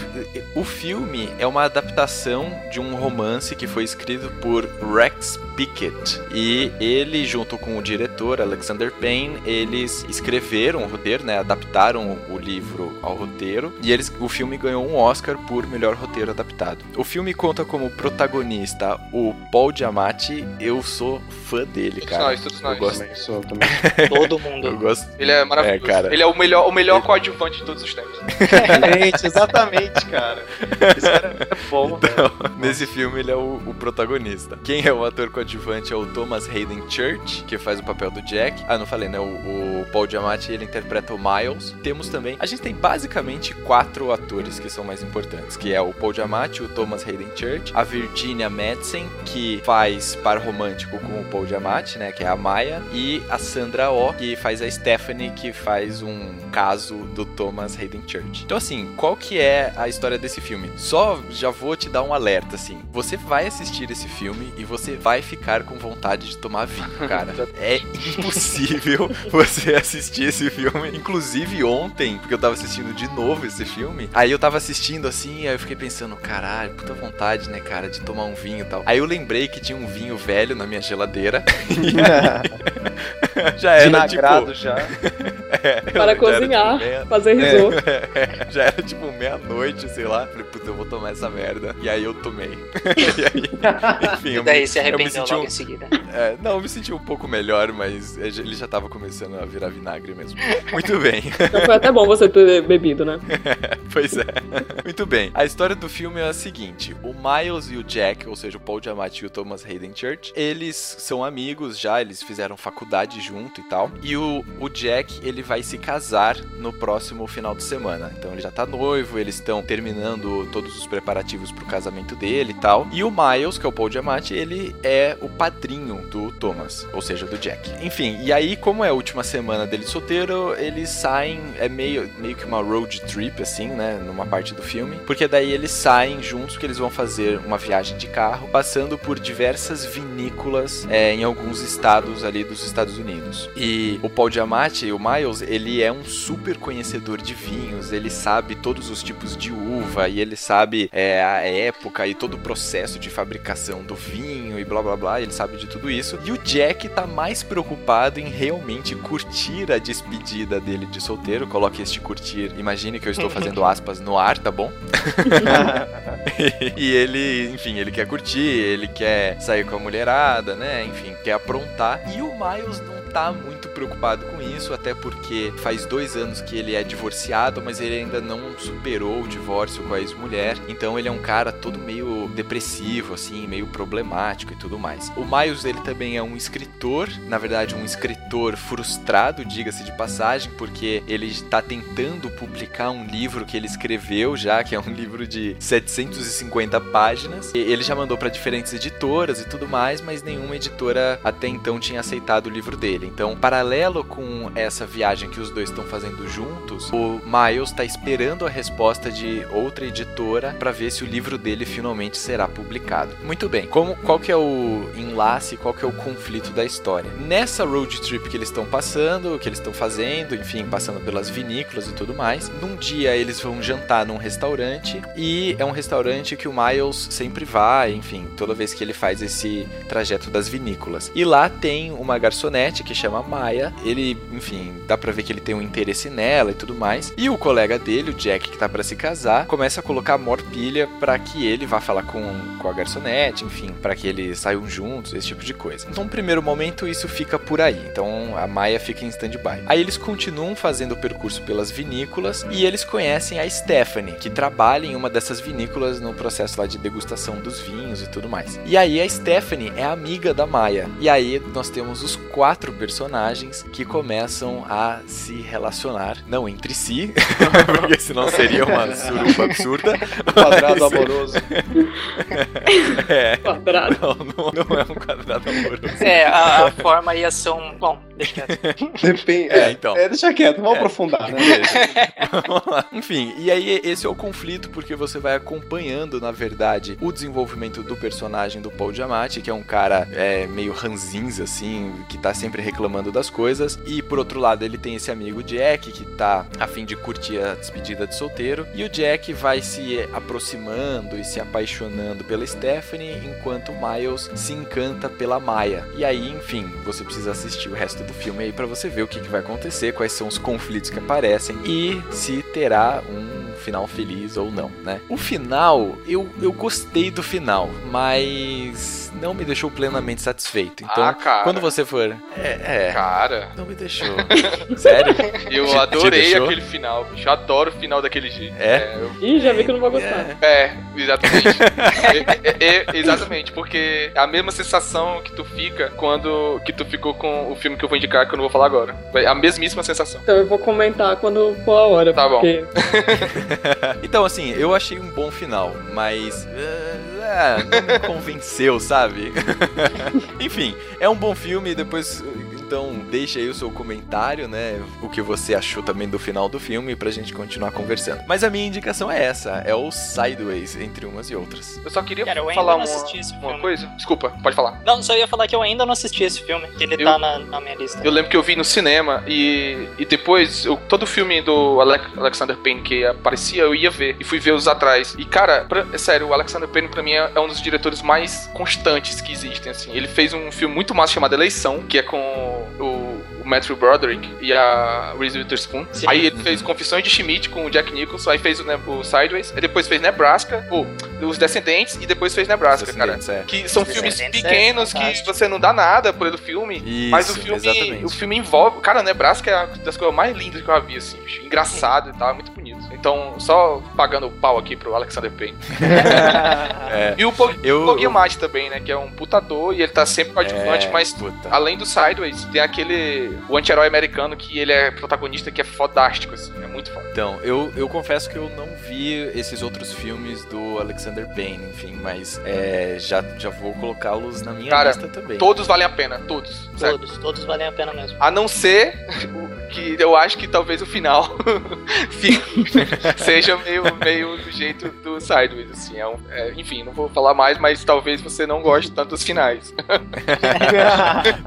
o filme é uma adaptação de um romance que foi escrito por Rex Pickett. E ele, junto com o diretor Alexander Payne, eles escreveram o roteiro, né? Adaptaram o livro ao roteiro. E eles, o filme ganhou um Oscar por melhor roteiro adaptado. O filme conta como protagonista o Paul Giamatti. Eu sou fã dele, Todos cara. nós, todos nós. Eu gosto. Também sou, também. Todo mundo. [laughs] Eu gosto. Ele é maravilhoso. É, cara. Ele é o melhor, o melhor coadjuvante de todos os tempos. [laughs] Exatamente, exatamente, cara. Esse cara é bom, Então, nesse filme ele é o, o protagonista. Quem é o ator coadjuvante é o Thomas Hayden Church, que faz o papel do Jack. Ah, não falei, né? O, o Paul Giamatti, ele interpreta o Miles. Temos também... A gente tem basicamente quatro atores que são mais importantes, que é o Paul Giamatti, o Thomas Hayden Church, a Virginia Madsen, que faz par romântico com o Paul Giamatti, né? Que é a Maya, e a Sandra Oh, que faz a Stephanie, que faz um caso do Thomas Hayden Church. Então, assim, qual que é a história desse filme? Só já vou te dar um alerta, assim. Você vai assistir esse filme e você vai ficar com vontade de tomar vinho, [laughs] cara. é impossível [laughs] você assistir esse filme. Inclusive ontem, porque eu tava assistindo de novo esse filme, aí eu tava assistindo assim, aí eu fiquei pensando, caralho, puta vontade, né, cara, de tomar um vinho e tal. Aí eu lembrei que tinha um vinho velho na minha geladeira. [laughs] E aí, já era Vinagrado tipo, já. É, Para era, cozinhar, tipo, meia- fazer risoto. É, já era tipo meia-noite, sei lá. Falei, puta, eu vou tomar essa merda. E aí eu tomei. [laughs] e aí, [laughs] enfim, E eu daí se eu me arrependeu senti logo um- em seguida. [laughs] é, não, eu me senti um pouco melhor, mas ele já tava começando a virar vinagre mesmo. Muito bem. Então foi até bom você ter bebido, né? pois é. Muito bem. A história do filme é a seguinte: o Miles e o Jack, ou seja, o Paul Giamatti e o Thomas Hayden Church, eles são amigos já, eles fizeram faculdade junto e tal. E o, o Jack, ele vai se casar no próximo final de semana. Então ele já tá noivo, eles estão terminando todos os preparativos pro casamento dele e tal. E o Miles, que é o Paul Giamatti, ele é o padrinho do Thomas, ou seja, do Jack. Enfim, e aí, como é a última semana dele solteiro, eles saem, é meio, meio que uma road trip, assim, né? Numa parte do filme. Porque daí eles saem juntos, que eles vão fazer uma viagem de carro, passando por diversas vinícolas é, em alguns estados ali dos Estados Unidos. E o Paul Giamatti, o Miles, ele é um super conhecedor de vinhos, ele sabe todos os tipos de uva e ele sabe é, a época e todo o processo de fabricação do vinho e blá blá blá, ele sabe de tudo isso. E o Jack tá mais preocupado em realmente curtir a despedida dele de solteiro. Coloque este curtir, imagine que eu estou fazendo [laughs] aspas no ar, tá bom? [laughs] e ele, enfim, ele quer curtir, ele quer sair com a mulherada, né? Enfim, quer aprontar. E o Miles não tá muito preocupado com isso, até porque faz dois anos que ele é divorciado, mas ele ainda não superou o divórcio com a ex-mulher. Então ele é um cara todo meio depressivo, assim, meio problemático e tudo mais. O Miles, ele também é um escritor, na verdade, um escritor frustrado, diga-se de passagem, porque ele está tentando publicar um livro que ele escreveu já, que é um livro de 750 páginas. Ele já mandou para diferentes editoras e tudo mais, mas nenhuma editora até então tinha aceitado o livro dele. Então, paralelo com essa viagem que os dois estão fazendo juntos, o Miles está esperando a resposta de outra editora para ver se o livro dele finalmente será publicado. Muito bem. Como qual que é o enlace, qual que é o conflito da história? Nessa road trip que eles estão passando, que eles estão fazendo, enfim, passando pelas vinícolas e tudo mais, num dia eles vão jantar num restaurante e é um restaurante que o Miles sempre vai, enfim, toda vez que ele faz esse trajeto das vinícolas. E lá tem uma garçonete que chama Maya. Ele, enfim, dá pra ver que ele tem um interesse nela e tudo mais. E o colega dele, o Jack, que tá para se casar, começa a colocar morpilha para que ele vá falar com, com a garçonete, enfim, para que eles saiam juntos, esse tipo de coisa. Então, no primeiro momento, isso fica por aí. Então, a Maya fica em stand-by. Aí eles continuam fazendo o percurso pelas vinícolas e eles conhecem a Stephanie, que trabalha em uma dessas vinícolas no processo lá de degustação dos vinhos e tudo mais. E aí a Stephanie é amiga da Maya. E aí nós temos os quatro personagens que começam a se relacionar, não entre si, [laughs] porque senão não seria uma [laughs] suruba absurda. Quadrado mas- amoroso. [laughs] É. Quadrado. Não, não, não é um quadrado amoroso. É, a, a forma ia ser um. Bom, deixa quieto. [laughs] Depende. É, É, então. É, deixa quieto, vamos É. aprofundar, né? [laughs] Vamos lá. Enfim, e aí esse é o conflito porque você vai acompanhando, na verdade, o desenvolvimento do personagem do Paul Giamatti, que é um cara é, meio ranzinza, assim, que tá sempre reclamando das coisas. E por outro lado, ele tem esse amigo Jack, que tá a fim de curtir a despedida de solteiro. E o Jack vai se aproximando e se apaixonando pela Stephanie, enquanto o Miles se encanta pela Maya. E aí, enfim, você precisa assistir o resto do filme aí pra você ver o que, que vai acontecer, quais são os conflitos que aparecem e se terá um final feliz ou não, né? O final, eu, eu gostei do final, mas não me deixou plenamente satisfeito. Então, Ah, cara. quando você for. É, é. Cara. Não me deixou. [laughs] Sério? Eu Te- [laughs] te adorei deixou? aquele final, bicho. Eu adoro o final daquele jeito. É? eu- Ih, já vi que eu não vou gostar. É, exatamente. [laughs] É, é, é, exatamente, porque é a mesma sensação que tu fica quando que tu ficou com o filme que eu vou indicar, que eu não vou falar agora. É a mesmíssima sensação. Então eu vou comentar quando for a hora. Tá bom. [laughs] então, assim, eu achei um bom final, mas. ah, não me convenceu, sabe? [laughs] Enfim, é um bom filme, depois. Então, deixa aí o seu comentário, né? O que você achou também do final do filme pra gente continuar conversando. Mas a minha indicação é essa: é o Sideways, entre umas e outras. Eu só queria Cara, eu ainda falar não uma, uma coisa. Desculpa, pode falar. Não, só ia falar que eu ainda não assisti esse filme, que ele Eu- tá na, na minha lista. Eu lembro que eu vi no cinema e, e depois, eu, todo filme do Alec- Alexander Payne que aparecia, eu ia ver. E fui ver os atrás. E, cara, pra- é sério, o Alexander Payne pra mim é, é um dos diretores mais constantes que existem, assim. Ele fez um filme muito massa chamado Eleição, que é com o, o Matthew Broderick e a Reese Witherspoon. Sim. Aí ele fez Confissões de Schmidt com o Jack Nicholson, aí fez o, Ne- o Sideways, aí depois fez Nebraska, ou Os Descendentes, e depois fez Nebraska, cara. É. Que são filmes é pequenos que fantástico. você não dá nada por ele filme. Isso, Mas o filme, exatamente. o filme envolve. Cara, Nebraska é uma das coisas mais lindas que eu já vi, assim, bicho. Engraçado e tal, é muito bonito. Então, só pagando o pau aqui pro Alexander Payne. [laughs] É. E o Pog Eu- também, né? Que é um putador e ele tá sempre coadjuvante, É, mas puta. além do Sideways, tem aquele. O anti-herói americano que ele é protagonista que é fodástico, assim. É muito foda. Então, eu, eu confesso que eu não vi esses outros filmes do Alexander Payne, enfim, mas é, já, já vou colocá-los na minha Cara, lista também. Todos valem a pena, todos. Sério. Todos, todos valem a pena mesmo. A não ser [laughs] que eu acho que talvez o final [laughs] [laughs] seja meio, meio do jeito do Sideways, assim. É um- é, enfim, não vou falar mais, mas talvez você não goste tanto dos finais.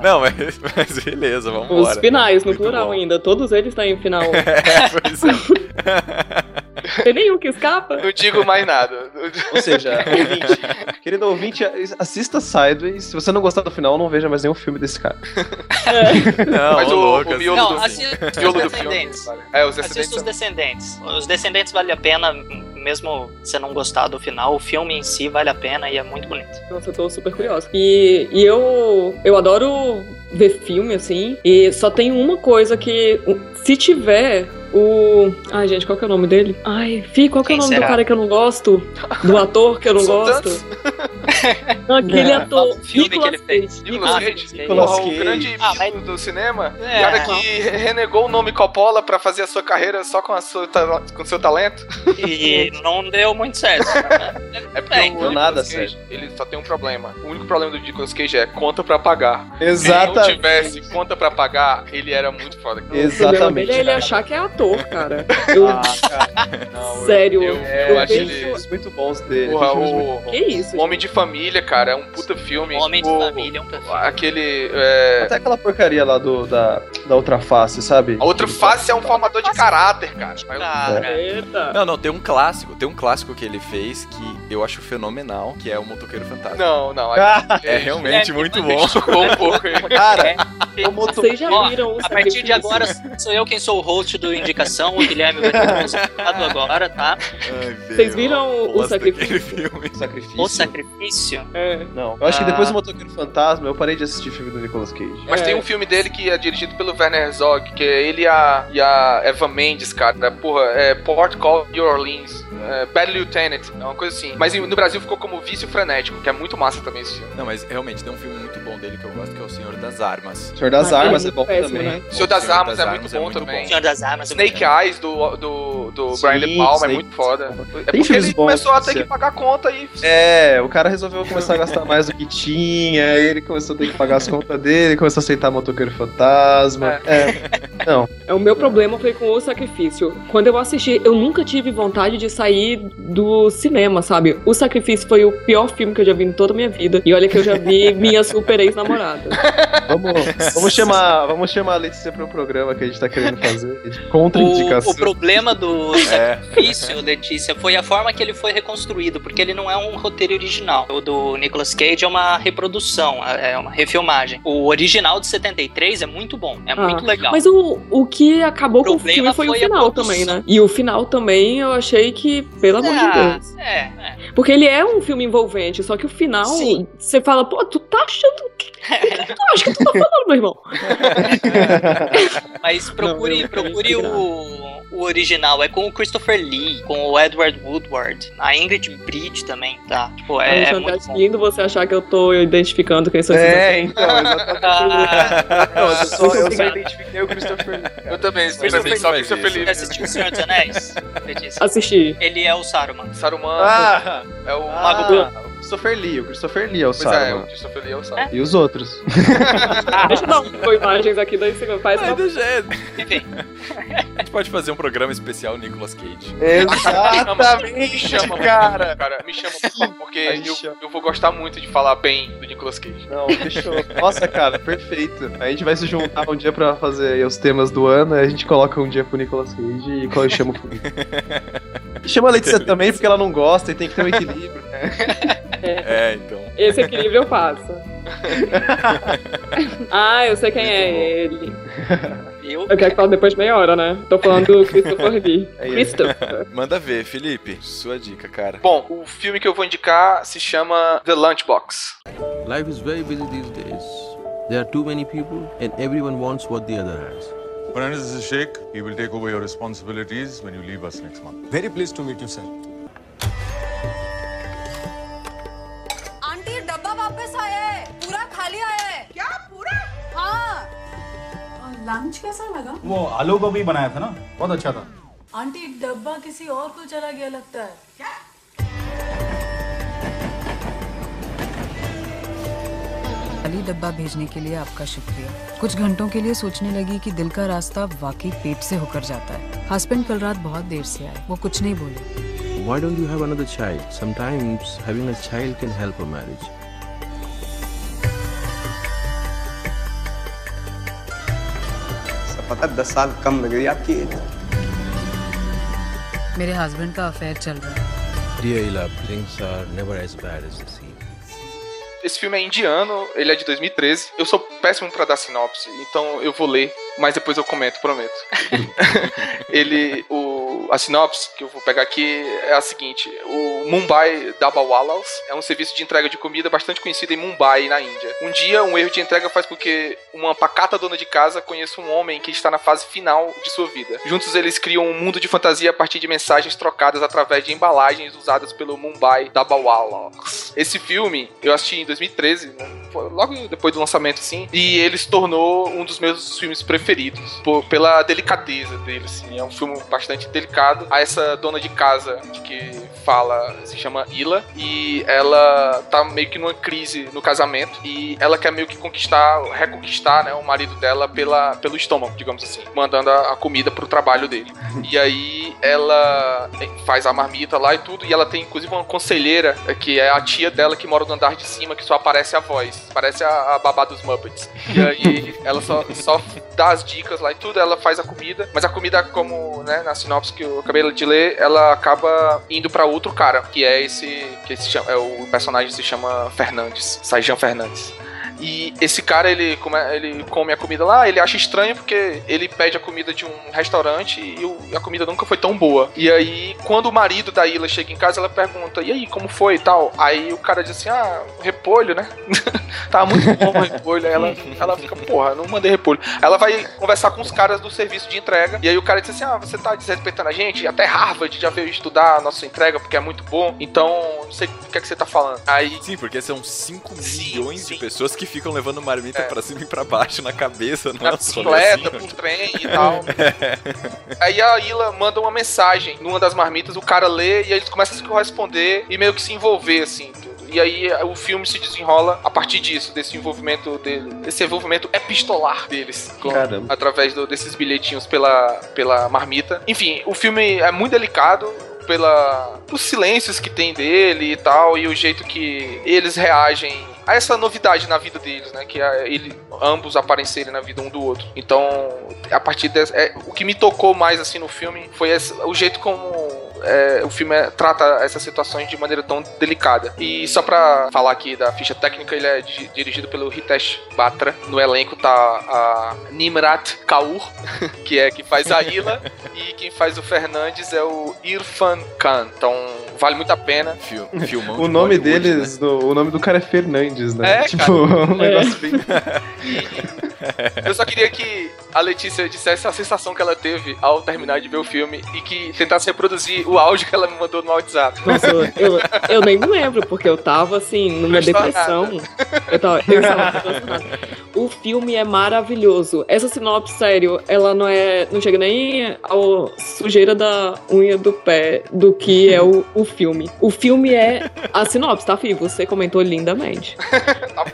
Não, mas, mas beleza, vamos Os finais, no Muito plural bom. ainda. Todos eles têm em final. [laughs] É, pois é. [laughs] Tem nenhum que escapa? Não digo mais nada. Ou seja, [laughs] ouvinte, querido ouvinte, assista Sideways. Se você não gostar do final, não veja mais nenhum filme desse cara. Não, Mas o, louco, o miolo Não, do, assista os miolo do filme. Descendentes. É, os descendentes. Assista os Descendentes. Os Descendentes vale a pena, mesmo você não gostar do final, o filme em si vale a pena e é muito bonito. Nossa, eu tô super curiosa. E, e eu, eu adoro ver filme, assim, e só tem uma coisa que, se tiver o... Ai, gente, qual que é o nome dele? Ai, Fih, qual que é o nome será? do cara que eu não gosto? Do ator que eu não gosto? Tantos. Aquele Não. ator. O filme que Nicolas ele fez. Cage. Nicolas Ah, Cage. Cage. Nicolas Porra, o Cage. grande Ah, ídolo do cinema. É. cara que renegou o nome Coppola pra fazer a sua carreira só com, a sua, com seu talento. E não deu muito certo. É porque o deu Nicolas nada Cage, ele só tem um problema. O único problema do Nicolas Cage é conta pra pagar. Se Exata- não tivesse conta pra pagar, ele era muito foda. O Exatamente. é ele achar que é ator, cara. Eu, [laughs] Ah, cara. Não, eu- sério, Eu, eu, eu acho vejo- ele. Filmes muito bons dele. Porra, o-. Que isso? O Homem de Família, cara, é um puta filme. Homem de O- Família é um perfil. Aquele. é, Até aquela porcaria lá do, da, da outra face, sabe? A outra face é um formador de caráter, cara. Cara, Eita. Não, não, tem um clássico, tem um clássico que ele fez que eu acho fenomenal, que é o Motoqueiro Fantasma. Não, não. Ah, É [laughs] realmente É, muito é, bom. Um pouco. [laughs] Cara, É, o moto... Vocês já viram o a partir de agora sou eu quem sou o host do Indicação, o Guilherme vai ter agora, tá? Ai, Vocês viram o sacrifício? filme. sacrifício. Sacrifício. É. Não, eu acho que Ah. depois do Motoqueiro Fantasma eu parei de assistir filme do Nicolas Cage. Mas É. tem um filme dele que é dirigido pelo Werner Herzog, que é ele e a, e a Eva Mendes, cara. Porra, é Port Call New Orleans. É, Bad Lieutenant, é uma coisa assim. Mas no Brasil ficou como Vício Frenético, que é muito massa também esse filme. Não, mas realmente tem um filme muito bom dele que eu gosto, que é o Senhor das Armas. Senhor das Ah, Armas é é bom péssimo, também. né? O Senhor das Senhor Armas das é Armas muito bom também. Senhor das Armas. é Snake muito Eyes do, do, do Sim, Brian De Palma é Snake- muito foda. É Tem porque ele bons começou a ter que pagar conta e. É, o cara resolveu começar a gastar mais do que tinha, aí ele começou a ter que pagar as contas dele, começou a aceitar motoqueiro fantasma. É. [laughs] Não. É, O meu problema foi com o sacrifício. Quando eu assisti, eu nunca tive vontade de sair do cinema, sabe? O sacrifício foi o pior filme que eu já vi em toda a minha vida. E olha que eu já vi [laughs] minha super ex-namorada. Vamos, vamos chamar, vamos chamar a Letícia para um programa que a gente tá querendo fazer de O, contra-indicação. o problema do [laughs] É. sacrifício, Letícia, foi a forma que ele foi reconstruído, porque ele não é um roteiro original. O do Nicolas Cage é uma reprodução, é uma refilmagem. O original de 73 é muito bom, é Ah, muito legal. Mas o, o que acabou com o filme foi, foi o final também, né? E o final também eu achei que, pelo amor de Ah, Deus. é, é. Porque ele é um filme envolvente, só que o final, Sim. você fala, pô, tu tá achando. O que, que tu acha que tu tá falando, meu irmão? [laughs] Mas procure, eu procure o, o original. É com o Christopher Lee, com o Edward Woodward. A Ingrid Bridge também, tá? Tipo, é, é muito bom. lindo você achar que eu tô identificando quem são esses É, então, exatamente. Ah, [laughs] Não, eu só, eu só identifiquei o Christopher Cara. [laughs] Eu também, Christopher também só faz Lee. Você assistiu O Senhor dos Anéis? [laughs] Assisti. Ele é o Saruman. Saruman Ah, é o ah, Mago Branco. Christopher Lee, o Christopher Lee é o Pois é, Saruman. o Christopher Lee é o Saruman. E os outros? [laughs] Deixa eu dar um imagens aqui, daí você faz Ai, uma... deixa- é, Enfim, [laughs] A gente pode fazer um programa especial Nicolas Cage. Me chama, cara. cara. Me chama, por favor, porque eu, chama. eu vou gostar muito de falar bem do Nicolas Cage. Não, fechou. Nossa, cara, perfeito. A gente vai se juntar um dia pra fazer aí os temas do ano, aí a gente coloca um dia pro Nicolas Cage e qual eu chamo pro chama a Letícia também, porque ela não gosta e tem que ter um equilíbrio, né? [laughs] É, então. Esse equilíbrio eu faço. [laughs] ah, eu sei quem é ele. eu. Eu quero que fale depois de meia hora, né? Tô falando do [laughs] Christopher Lee. É. Christopher. Manda ver, Felipe. Sua dica, cara. Bom, o filme que eu vou indicar se chama The Lunchbox. Life is very busy these days. There are too many people, and everyone wants what the other has. My name is Sheikh. He will take over your responsibilities when you leave us next month. Very pleased to meet you, sir. Aunty डब्बा वापस आया है पूरा खाली आया है क्या पूरा हाँ लंच कैसा लगा वो आलू गोभी बनाया था ना बहुत अच्छा था आंटी डब्बा किसी और को चला गया लगता है क्या खाली डब्बा भेजने के लिए आपका शुक्रिया कुछ घंटों के लिए सोचने लगी कि दिल का रास्ता वाकई पेट से होकर जाता है हस्बैंड कल रात बहुत देर से आए वो कुछ नहीं बोले Why don't you have another child? Sometimes having a child can help a marriage. पता दस साल कम लग रही आपकी एज मेरे हस्बैंड का अफेयर चल रहा है Dear love, things are never as bad as they seem. Esse filme é indiano, ele é de 2013. Eu sou péssimo pra dar sinopse, então eu vou ler, mas depois eu comento, prometo. [laughs] ele, o, a sinopse que eu vou pegar aqui é a seguinte: o Mumbai Dabawalas é um serviço de entrega de comida bastante conhecido em Mumbai, na Índia. Um dia, um erro de entrega faz com que uma pacata dona de casa conheça um homem que está na fase final de sua vida. Juntos eles criam um mundo de fantasia a partir de mensagens trocadas através de embalagens usadas pelo Mumbai Dabawalas. Esse filme eu assisti em 2013, né? Logo depois do lançamento, assim, e ele se tornou um dos meus filmes preferidos, por, pela delicadeza dele, assim. É um filme bastante delicado. A essa dona de casa que fala, se chama Ila, e ela tá meio que numa crise no casamento, e ela quer meio que conquistar, reconquistar, né, o marido dela pela, pelo estômago, digamos assim, mandando a, a comida pro trabalho dele. E aí ela faz a marmita lá e tudo, e ela tem inclusive uma conselheira, eh, que é a tia dela que mora no andar de cima, que só aparece a voz. Parece a, a babá dos Muppets. E aí [laughs] ela só, só dá as dicas lá e tudo, ela faz a comida, mas a comida, como né, na sinopse que eu acabei de ler, ela acaba indo pra outro cara, que é esse. que se chama, é, o personagem se chama Fernandes, Sajan Fernandes. E esse cara, ele come, ele come a comida lá, ele acha estranho porque ele pede a comida de um restaurante e a comida nunca foi tão boa. E aí, quando o marido da Ila chega em casa, ela pergunta: E aí, como foi e tal? Aí o cara diz assim: Ah, repolho, né? [laughs] Tava muito bom o repolho. Aí ela, ela fica: Porra, não mandei repolho. Ela vai conversar com os caras do serviço de entrega. E aí o cara diz assim: Ah, você tá desrespeitando a gente? Até Harvard já veio estudar a nossa entrega porque é muito bom. Então, não sei o que é que você tá falando. Aí. Sim, porque são 5 milhões de pessoas que que ficam levando marmita pra cima e pra baixo na cabeça, na não bicicleta, pro trem e tal. [laughs] Aí a Ila manda uma mensagem numa das marmitas, o cara lê e aí eles começam a se corresponder e meio que se envolver, assim, tudo. E aí o filme se desenrola a partir disso, desse envolvimento dele, desse envolvimento epistolar deles. com- Caramba. através do- desses bilhetinhos pela, pela marmita. Enfim, o filme é muito delicado. Pela, os silêncios que tem dele e tal, e o jeito que eles reagem a essa novidade na vida deles, né? Que é ele, ambos aparecerem na vida um do outro. Então, a partir dessa. é, o que me tocou mais assim no filme foi o jeito como é, o filme é- trata essas situações de maneira tão delicada. E só pra falar aqui da ficha técnica, ele é di- dirigido pelo Hitesh Batra. No elenco tá a Nimrat Kaur, [laughs] que é que faz a Ila, [laughs] e quem faz o Fernandes é o Irfan Khan. Então, vale muito a pena. filmão O nome deles, do- o nome do cara é Fernandes, né? É, tipo, cara. um negócio bem. Eu só queria que a Letícia dissesse a sensação que ela teve ao terminar de ver o filme e que tentasse reproduzir o áudio que ela me mandou no WhatsApp. Nossa, eu, eu nem me lembro, porque eu tava assim, numa depressão. Eu tava, eu estava transtornada. O filme é maravilhoso. Essa sinopse, sério, ela não é. não chega nem ao sujeira da unha do pé do que é o, o filme. O filme é a sinopse, tá, Fih? Você comentou lindamente.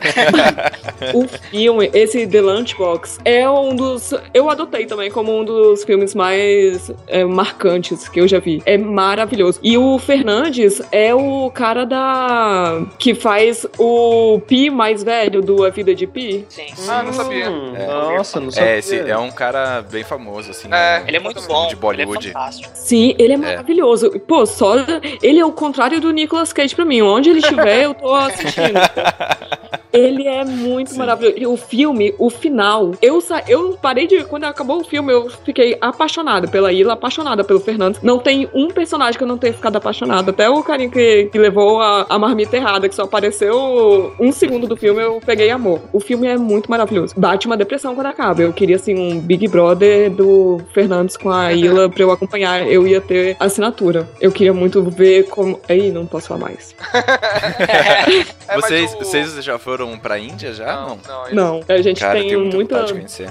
[laughs] o filme, esse The Lunchbox, é um dos. Eu adotei também como um dos filmes mais é, marcantes que eu já vi. É maravilhoso. E o Fernandes é o cara da. que faz o Pi mais velho do A Vida de Pi. Sim. Ah, não sabia. Nossa, não sabia. É, esse é um cara bem famoso, assim. É, né? Ele é muito bom. De Bollywood. Ele é fantástico. Sim, ele é maravilhoso. Pô, só. Ele é o contrário do Nicolas Cage pra mim. Onde ele estiver, eu tô assistindo. [laughs] Ele é muito maravilhoso. E o filme, o final, eu sa... eu parei de. Quando acabou o filme, eu fiquei apaixonada pela Ila, apaixonada pelo Fernando. Não tem um personagem que eu não tenha ficado apaixonada. Até o carinha que, que levou a, a marmita errada, que só apareceu um segundo do filme, eu peguei amor. O filme é muito maravilhoso. Bate uma depressão quando acaba. Eu queria, assim, um Big Brother do Fernandes com a Ila pra eu acompanhar. Eu ia ter assinatura. Eu queria muito ver como. Aí, não posso falar mais. [laughs] vocês, vocês já foram pra Índia já? Não. Não, a gente Cara, tem muita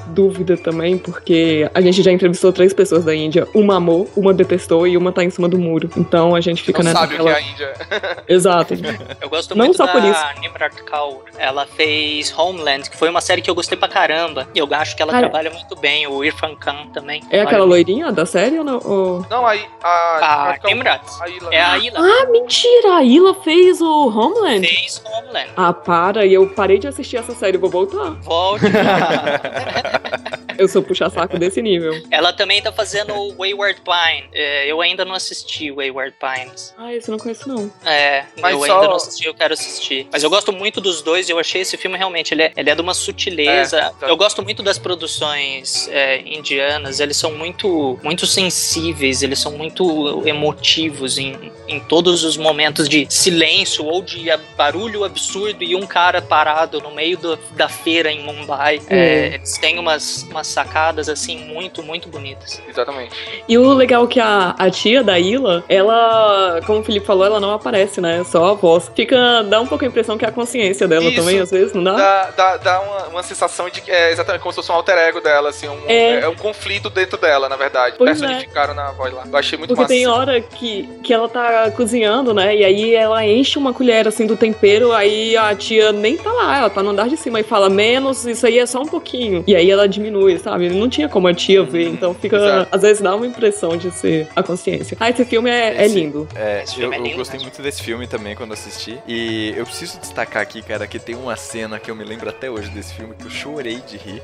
dúvida também, porque a gente já entrevistou três pessoas da Índia. Uma amou, uma detestou e uma tá em cima do muro. Então a gente fica Não nessa. sabe o que é a Índia. [laughs] Exato. Eu gosto Não muito só da por isso. Nimrat Kaur. Ela fez Homeland, que foi uma série que eu gostei pra caramba. E eu acho que ela Cara- trabalha muito bem. O Irfan Khan também. É aquela loirinha da série ou não? Ou- Não, aí a. A Nimrat. É a Ila. Ah, mentira! A Ila fez o Homeland? Fez Homeland. Ah, para, e eu parei de assistir essa série, vou voltar. Volte. [laughs] [laughs] Eu sou puxa-saco desse nível. Ela também tá fazendo o Wayward Pine. É, eu ainda não assisti o Wayward Pines. Ah, esse eu não conheço, não. É, Mas eu só- ainda não assisti, eu quero assistir. Mas eu gosto muito dos dois e eu achei esse filme realmente, ele é, ele é de uma sutileza. É, tá. eu gosto muito das produções é, indianas, eles são muito, muito sensíveis, eles são muito emotivos em, em todos os momentos de silêncio ou de barulho absurdo e um cara parado no meio do- da feira em Mumbai. É. É, eles têm umas, umas sacadas assim muito, muito bonitas. Exatamente. E o legal é que a, a tia da Ila, ela, como o Felipe falou, ela não aparece, né? Só a voz. Fica, dá um pouco a impressão que é a consciência dela Isso. também, às vezes, não dá? Dá, dá, dá uma, uma sensação de que é exatamente como se fosse um alter ego dela, assim, um, É. é. um conflito dentro dela, na verdade. Pois é. Personificaram na voz lá. Eu achei muito Porque massa. tem hora que, que ela tá cozinhando, né? E aí ela enche uma colher assim do tempero, aí a tia nem tá lá, ela tá no andar de cima e fala menos, isso aí é só um pouquinho. E aí ela diminui, sabe? Não tinha como a tia ver, então fica. exato. Às vezes dá uma impressão de ser a consciência. Ah, esse filme é, é Esse- lindo. É, Esse eu, filme é eu lindo gostei muito desse filme também quando assisti. E eu preciso destacar aqui, cara, que tem uma cena que eu me lembro até hoje desse filme que eu chorei de rir.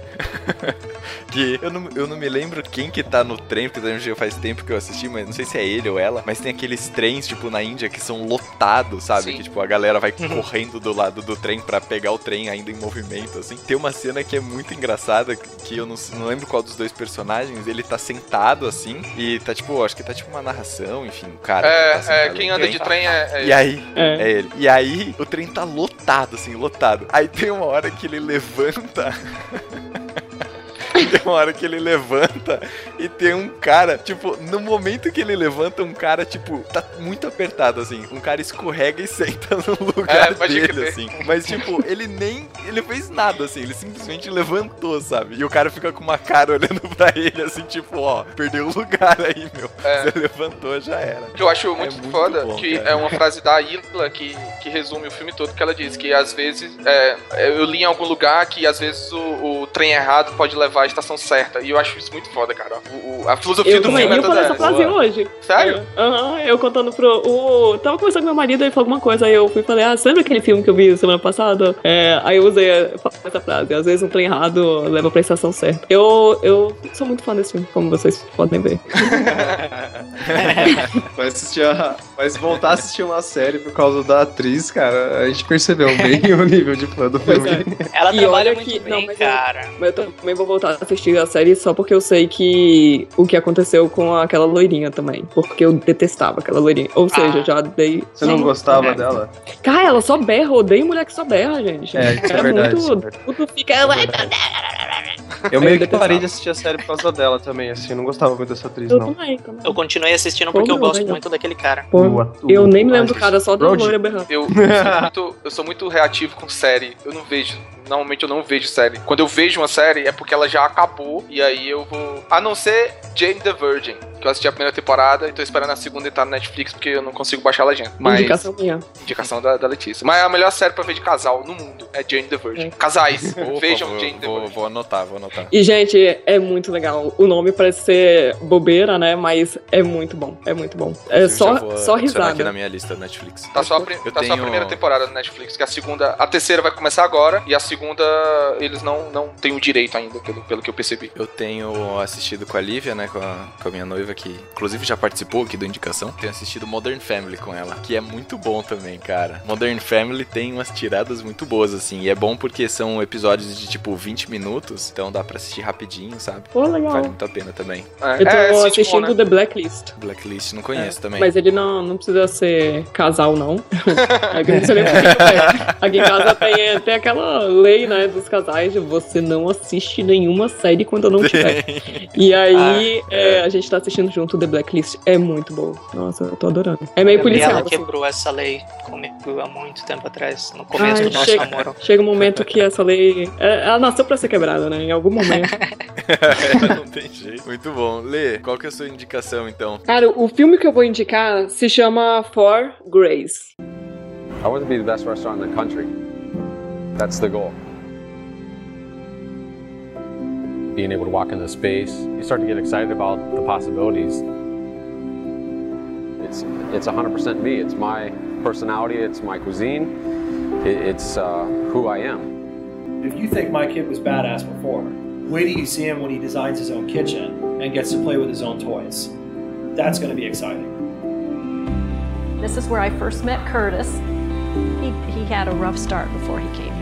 [laughs] que eu não, eu não me lembro quem que tá no trem, porque também já faz tempo que eu assisti, mas não sei se é ele ou ela. Mas tem aqueles trens, tipo, na Índia que são lotados, sabe? Sim. Que, tipo, a galera vai [laughs] correndo do lado do trem pra pegar o trem ainda em movimento, assim. Tem uma cena que é muito engraçada, que eu não, não lembro qual dos dois personagens, ele tá sentado, assim, e tá, tipo, acho que tá, tipo, uma narração, enfim, o cara. que tá É, é, quem anda de trem é. é e aí, É. é. ele. E aí, o trem tá lotado, assim, lotado. Aí tem uma hora que ele levanta. [laughs] [laughs] tem uma hora que ele levanta e tem um cara, tipo, no momento que ele levanta, um cara, tipo, tá muito apertado, assim. Um cara escorrega e senta no [laughs] lugar É, dele, assim. Mas, tipo, ele nem. Ele fez nada, assim. Ele simplesmente levantou, sabe? E o cara fica com uma cara olhando [laughs] pra ele, assim, tipo, ó, perdeu o lugar aí, meu. Você levantou, já era. Que eu acho muito, muito foda, bom, que cara. é uma frase da Isla que, que resume o filme todo, que ela diz que às vezes, é, eu li em algum lugar que às vezes o, o trem errado pode levar à estação certa, e eu acho isso muito foda, cara. O- o- a filosofia Eu do filme é eu toda falei essa frase essa. hoje. Sério? Aham, eu contando pro. O, tava conversando com meu marido e falou alguma coisa. Aí eu fui e falei, ah, você lembra aquele filme que eu vi semana passada? É, aí eu usei essa frase. Às vezes um trem errado leva pra estação certa. Eu, eu sou muito fã desse filme, como vocês podem ver. [laughs] Vai assistir a... Mas voltar a assistir uma série por causa da atriz, cara, a gente percebeu bem [laughs] o nível de fã do filme. Ela E trabalha muito que- bem, não, mas eu- cara. Mas eu também vou voltar a assistir a série só porque eu sei que o que aconteceu com aquela loirinha também. Porque eu detestava aquela loirinha. Ou seja, já dei. Você não gostava É. dela? Cara, ela só berra, odeio mulher que só berra, gente. É, isso é verdade, isso é muito. Tudo fica. [laughs] Eu meio que parei de assistir a série por causa dela também, assim, eu não gostava muito dessa atriz, Eu não. também, também. Eu continuei assistindo porque Pô, eu gosto muito daquele cara. Pô, eu nem me o- lembro do cara, só Brody? loira berrando. Eu, eu sou muito, eu sou muito reativo com série. Eu não vejo. Normalmente eu não vejo série. Quando eu vejo uma série é porque ela já acabou. E aí eu vou. A não ser Jane the Virgin. Que eu assisti a primeira temporada e tô esperando a segunda entrar no Netflix porque eu não consigo baixar a legenda. Mas. Indicação minha. Indicação da, da Letícia. Mas a melhor série pra ver de casal no mundo é Jane the Virgin. Casais, [laughs] Opa, vejam vou, Jane the vou, Virgin. vou anotar, vou anotar. E, gente, é muito legal. O nome parece ser bobeira, né? Mas é muito bom. É muito bom. É só, só adicionar aqui risada. na minha lista Netflix. Tá só, a, tá só a tenho- primeira temporada no Netflix, que a segunda. A terceira vai começar agora e a segunda eles não, não têm o direito ainda, pelo, pelo que eu percebi. Eu tenho assistido com a Lívia, né, com a, com a minha noiva, que inclusive já participou aqui do Indicação. Tenho assistido Modern Family com ela, que é muito bom também, cara. Modern Family tem umas tiradas muito boas, assim, e é bom porque são episódios de tipo 20 minutos, então dá pra assistir rapidinho, sabe? Pô, legal. Vale muito a pena também. Eu tô é, assistindo né? The Blacklist. Blacklist não conheço também. Mas ele não, não precisa ser casal, não. Aqui não precisa nem. Aqui em casa tem, tem aquela lei, né, dos casais de você não assiste nenhuma série quando eu não tiver. E [laughs] aí, é, a gente tá assistindo junto The Blacklist. É muito bom. Nossa, eu tô adorando. É meio E policial. ela assim. quebrou essa lei comigo há muito tempo atrás, no começo Ai, do nosso chega, namoro. chega um momento que essa lei. é, Ela nasceu pra ser quebrada, né? Em algum momento. [laughs] não tem jeito. Muito bom. Lê, qual que é a sua indicação então? Cara, o filme que eu vou indicar se chama For Grace. I want to be the best restaurant in the country. That's the goal. Being able to walk into the space, you start to get excited about the possibilities. It's it's 100% me. It's my personality. It's my cuisine. It, it's uh, who I am. If you think my kid was badass before, wait till you see him when he designs his own kitchen and gets to play with his own toys. That's going to be exciting. This is where I first met Curtis. He, he had a rough start before he came here.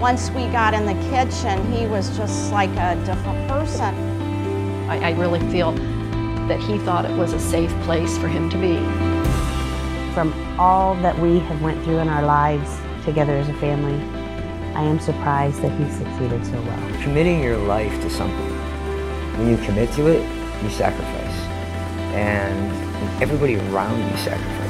Once we got in the kitchen, he was just like a different person. I, I really feel that he thought it was a safe place for him to be. From all that we have went through in our lives together as a family, I am surprised that he succeeded so well. committing your life to something. When you commit to it, you sacrifice. And everybody around you sacrifices.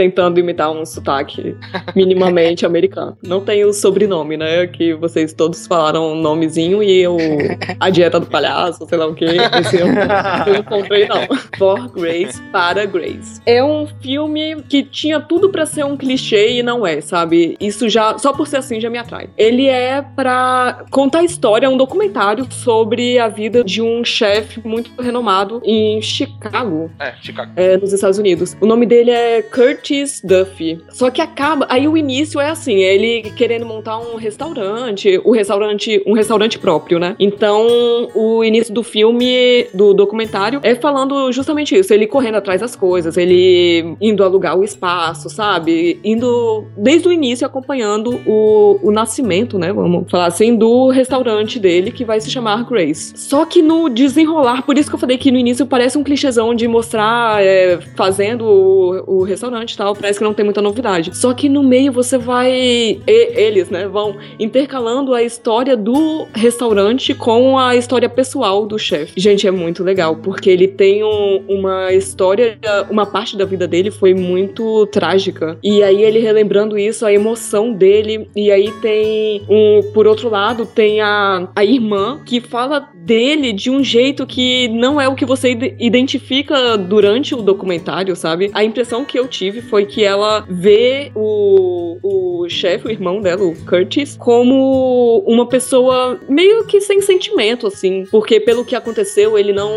Tentando imitar um sotaque minimamente americano. Não tem o sobrenome, né? Que vocês todos falaram um nomezinho e eu. A dieta do palhaço, sei lá o quê. Esse eu não encontrei, não. For Grace, para Grace. É um filme que tinha tudo pra ser um clichê e não é, sabe? Isso já. Só por ser assim já me atrai. Ele é pra contar a história, é um documentário sobre a vida de um chefe muito renomado em Chicago. É, Chicago. É, nos Estados Unidos. O nome dele é Duffy. Só que acaba. Aí o início é assim: ele querendo montar um restaurante, o restaurante, um restaurante próprio, né? Então, o início do filme, do documentário, é falando justamente isso: ele correndo atrás das coisas, ele indo alugar o espaço, sabe? Indo desde o início acompanhando o, o nascimento, né? Vamos falar assim, do restaurante dele que vai se chamar Grace. Só que no desenrolar, por isso que eu falei que no início parece um clichêzão de mostrar é, fazendo o, o restaurante tal, parece que não tem muita novidade. Só que no meio você vai. e- eles, né, vão intercalando a história do restaurante com a história pessoal do chefe. Gente, é muito legal, porque ele tem um- uma história, uma parte da vida dele foi muito trágica. E aí ele relembrando isso, a emoção dele. E aí tem um. Por outro lado, tem a, a irmã que fala dele de um jeito que não é o que você ide- identifica durante o documentário, sabe? A impressão que eu tive foi que ela vê o, o chefe, o irmão dela, o Curtis, como uma pessoa meio que sem sentimento, assim. Porque pelo que aconteceu, ele não.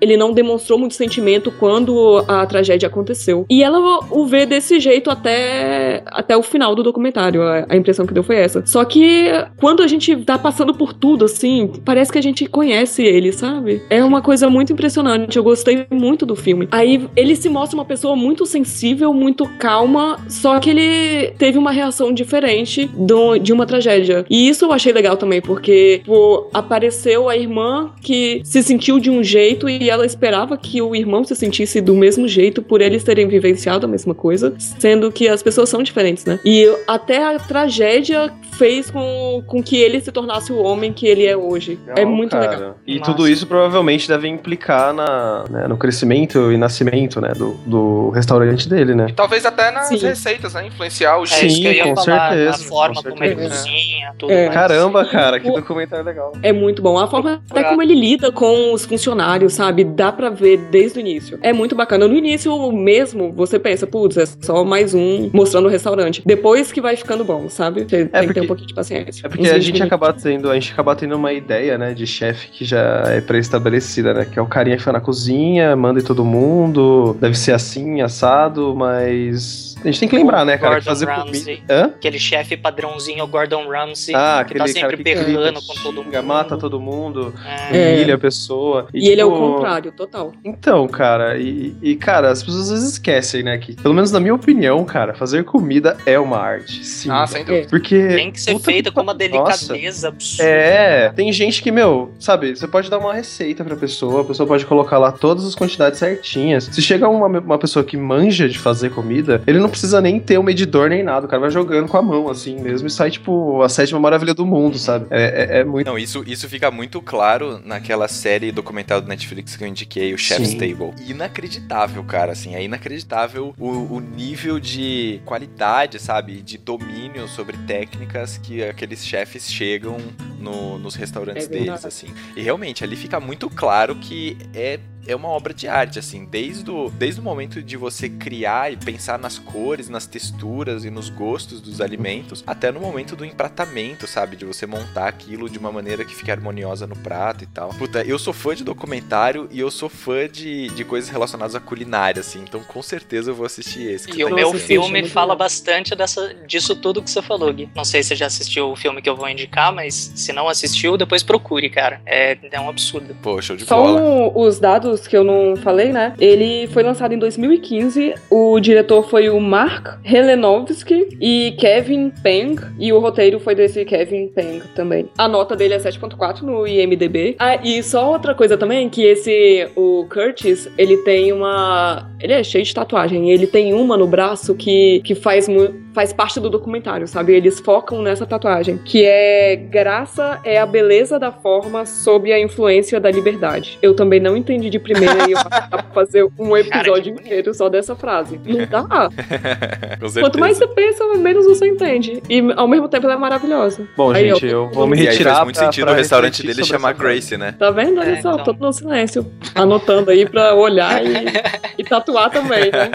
Ele não demonstrou muito sentimento quando a tragédia aconteceu. E ela o vê desse jeito até, até o final do documentário. A, a impressão que deu foi essa. Só que quando a gente tá passando por tudo, assim, parece que a gente conhece ele, sabe? É uma coisa muito impressionante. Eu gostei muito do filme. Aí ele se mostra uma pessoa muito sensível, muito calma, só que ele teve uma reação diferente do- de uma tragédia. E isso eu achei legal também, porque pô, apareceu a irmã que se sentiu de um jeito e ela esperava que o irmão se sentisse do mesmo jeito por eles terem vivenciado a mesma coisa, sendo que as pessoas são diferentes, né? E até a tragédia fez com, com que ele se tornasse o homem que ele é hoje. é muito cara. Legal. E tudo isso provavelmente deve implicar na, né, no crescimento e nascimento, né, do, do restaurante dele, né? Talvez até nas Sim. receitas, né? Influenciar o Sim, É que eu ia com falar, certeza, a forma com como ele cozinha, tudo É. mais. Caramba, cara, que documentário legal. É muito bom. A forma até como ele lida com os funcionários, sabe? Dá pra ver desde o início. É muito bacana. No início mesmo, você pensa, putz, é só mais um mostrando o restaurante. Depois que vai ficando bom, sabe? Você tem que ter um pouquinho de paciência. É porque a 20 gente minutos. acaba tendo, a gente acaba tendo uma ideia, né, de chefe que já é pré-estabelecida, né? Que é o carinha que foi na cozinha, manda em todo mundo, deve ser assim, assado, mas. A gente tem que lembrar, né, cara, que Gordon fazer Ramsay. comida. Hã? Aquele chefe padrãozinho, é o Gordon Ramsay, Ah, que tá sempre cara que berrando com todo mundo. mata todo mundo, É. humilha a pessoa. E ele é o tipo, contrário, total. Então, cara, e, e, cara, as pessoas às vezes esquecem, né, que, pelo menos na minha opinião, cara, fazer comida é uma arte. Sim. Ah, sem dúvida. Porque. Tem que ser feita com uma Nossa. delicadeza absurda. É, tem gente que, meu, sabe, você pode dar uma receita pra pessoa, a pessoa pode colocar lá todas as quantidades certinhas. Se chega uma, uma pessoa que manja de fazer comida, ele não precisa nem ter um medidor nem nada, o cara vai jogando com a mão, assim mesmo, e sai, tipo, a sétima maravilha do mundo, sabe? É, é- é muito. Não, isso, isso fica muito claro naquela série documental do Netflix que eu indiquei, o Chef's Sim. Table. Inacreditável, cara, assim, é inacreditável o, o nível de qualidade, sabe, de domínio sobre técnicas que aqueles chefes chegam no- nos restaurantes É deles, assim. E realmente, ali fica muito claro que é é uma obra de arte, assim, desde o, desde o momento de você criar e pensar nas cores, nas texturas e nos gostos dos alimentos, até no momento do empratamento, sabe? De você montar aquilo de uma maneira que fique harmoniosa no prato e tal. Puta, eu sou fã de documentário e eu sou fã de, de coisas relacionadas à culinária, assim, então com certeza eu vou assistir esse. que E você o tá meu indicando. filme fala bastante dessa, disso tudo que você falou, Gui. Não sei se você já assistiu o filme que eu vou indicar, mas se não assistiu, depois procure, cara. É, é um absurdo. Pô, show de Só bola. um- os dados que eu não falei, né? Ele foi lançado em 2015. O diretor foi o Mark Helenovsky e Kevin Peng. E o roteiro foi desse Kevin Peng também. A nota dele é 7.4 no IMDB. Ah, e só outra coisa também, que esse, o Curtis, ele tem uma... Ele é cheio de tatuagem. Ele tem uma no braço que, que faz, mu- faz parte do documentário, sabe? Eles focam nessa tatuagem. Que é Graça é a beleza da forma sob a influência da liberdade. Eu também não entendi de primeira e eu [laughs] fazer um episódio inteiro só dessa frase. Não dá. [laughs] Quanto mais você pensa, menos você entende. E ao mesmo tempo ela é maravilhosa. Bom, Aí, gente, ó, eu vou me E aí retirar. faz muito pra- sentido pra o restaurante dele chamar. Grace, né? Tá vendo? Olha É, só, então. todo no silêncio. Anotando aí pra olhar e, [laughs] e tatuar também, né?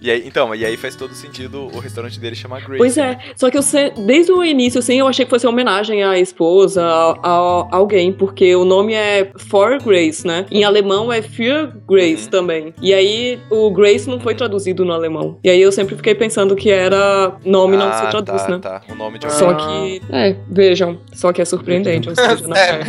e aí, então, e aí faz todo sentido o restaurante dele chamar Grace. Pois né? é, só que eu sei, desde o início, assim, eu achei que fosse uma homenagem à esposa, a, a- a alguém, porque o nome é For Grace, né? Em alemão é Für Grace também. E aí o Grace não foi traduzido no alemão. E aí eu sempre fiquei pensando que era nome não ah, se traduz, tá, né? tá. O nome de Só que, é, vejam, só que é surpreendente. ou seja, não [laughs] é.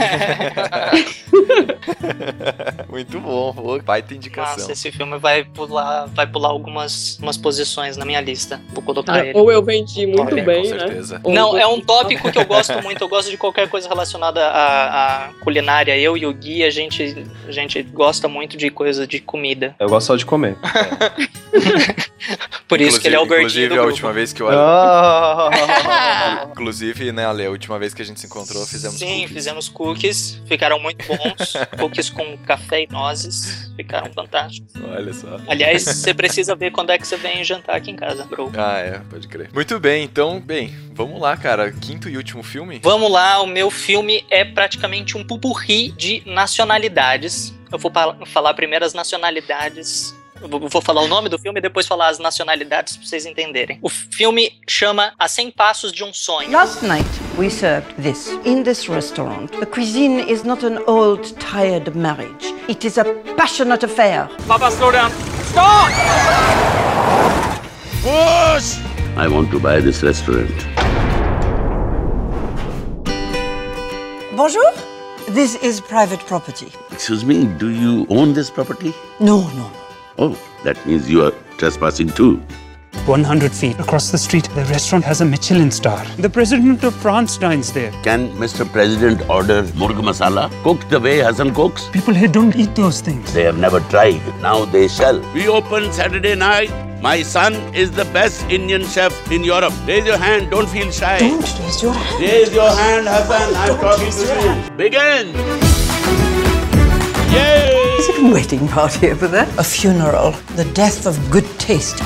[laughs] Muito bom, pô, baita indicação. Nossa, esse filme vai pular vai pular algumas umas posições na minha lista. Vou colocar Cara, ele. ou eu vendi muito Olha, bem, com né? certeza. Ou Não, é um tópico que eu gosto muito. Eu gosto de qualquer coisa relacionada à, à culinária. Eu e o Gui, a gente, a gente gosta muito de coisa de comida. Eu gosto só de comer. [laughs] [laughs] Por isso que ele é o gordinho Inclusive, do a grupo. última vez que eu... Ah. [laughs] Inclusive, né, Ale, a última vez que a gente se encontrou, fizemos Sim, cookies. fizemos cookies. Ficaram muito bons. cookies com café e nozes. Ficaram fantásticos. Olha só. Aliás, você precisa ver quando é que você vem jantar aqui em casa, bro. Ah, é, pode crer. Muito bem, então, bem, vamos lá, cara. Quinto e último filme? Vamos lá, o meu filme é praticamente um pupurri de nacionalidades. Eu vou falar primeiro as nacionalidades. Eu vou- falar o nome do filme e depois falar as nacionalidades pra vocês entenderem. O filme chama A 100 Passos de um Sonho. Last night we served this. In this restaurant, the cuisine is not an old, tired marriage. It is a passionate affair. Papa, slow down. Push! I want to buy this restaurant. Bonjour. This is private property. Excuse me, do you own this property? No, no. Oh, that means you are trespassing too. 100 feet across the street, the restaurant has a Michelin star. The president of France dines there. Can Mr. President order murg masala cooked the way Hassan cooks? People here don't eat those things. They have never tried. Now they shall. We open Saturday night. My son is the best Indian chef in Europe. Raise your hand. Don't feel shy. Don't raise your hand. Raise your hand, Hassan. I'm Don't talking to you. hand. Begin. Yay! Is it a wedding party over there? A funeral. The death of good taste.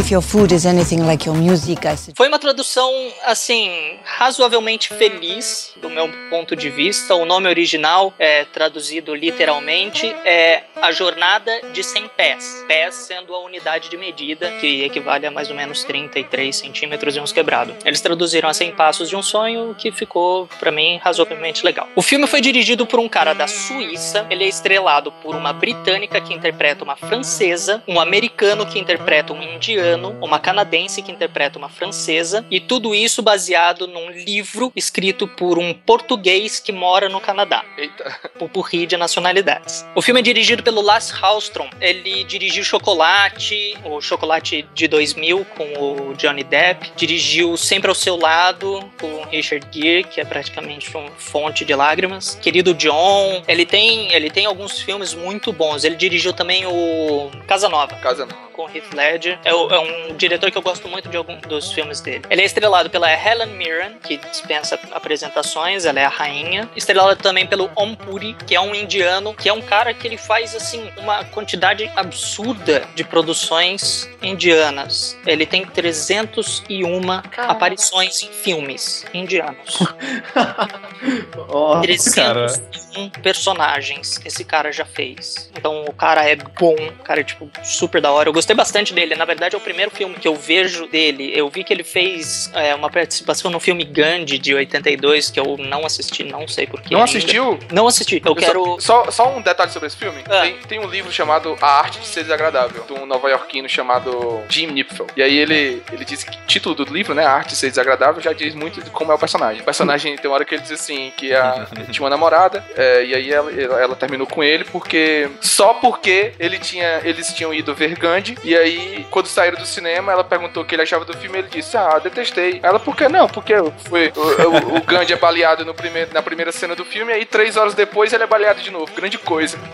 If your food is anything like your music, I. Foi uma tradução, assim, razoavelmente feliz, do meu ponto de vista. O nome original, é traduzido literalmente, é A Jornada de 100 Pés. Pés sendo a unidade de medida, que equivale a mais ou menos 33 centímetros e uns quebrados. Eles traduziram a 100 Passos de um Sonho, que ficou, pra mim, razoavelmente legal. O filme foi dirigido por um cara da Suíça. Ele é estrelado por uma britânica que interpreta uma francesa, um americano que interpreta um indiano, uma canadense que interpreta uma francesa, e tudo isso baseado num livro escrito por um português que mora no Canadá. Eita. Pupurri de nacionalidades. O filme é dirigido pelo Lars Hallström. Ele dirigiu Chocolate, o Chocolate de 2000 com o Johnny Depp. Dirigiu Sempre ao Seu Lado com Richard Gere, que é praticamente uma fonte de lágrimas. Querido John. Ele tem, ele tem alguns filmes muito bons. Ele dirigiu também o Casa Nova. Casa Nova. Com Heath Ledger. É, é um diretor que eu gosto muito de alguns dos filmes dele. Ele é estrelado pela Helen Mirren, que dispensa apresentações, ela é a rainha. Estrelado também pelo Om Puri, que é um indiano, que é um cara que ele faz assim uma quantidade absurda de produções indianas. Ele tem 301 aparições em filmes indianos. [laughs] Ó, 301 personagens esse cara já fez. Então o cara é bom, o cara é tipo super da hora. Eu gostei bastante dele. Na verdade, é o primeiro filme que eu vejo dele. Eu vi que ele fez é, uma participação no filme Gandhi de 82, que eu não assisti, não sei porquê. Não ainda. assistiu? Não assisti. Eu quero. Só, só, só um detalhe sobre esse filme. Ah. Tem, tem um livro chamado A Arte de Ser Desagradável, de um nova-iorquino chamado Jim Nipfel. E aí ele, ele diz que o título do livro, né, A Arte de Ser Desagradável, já diz muito de como é o personagem. O personagem tem uma hora que ele diz assim, que a, ele tinha uma namorada, é, e aí ela, ela, ela terminou com ele porque... Só porque ele tinha, eles tinham ido ver Gandhi, e aí, quando saíram do cinema, ela perguntou o que ele achava do filme, e ele disse, ah, detestei. Ela, por que não? Porque foi, o, o, o Gandhi é baleado no primeiro, na primeira cena do filme, e aí três horas depois ele é baleado de novo. Grande coisa. [laughs]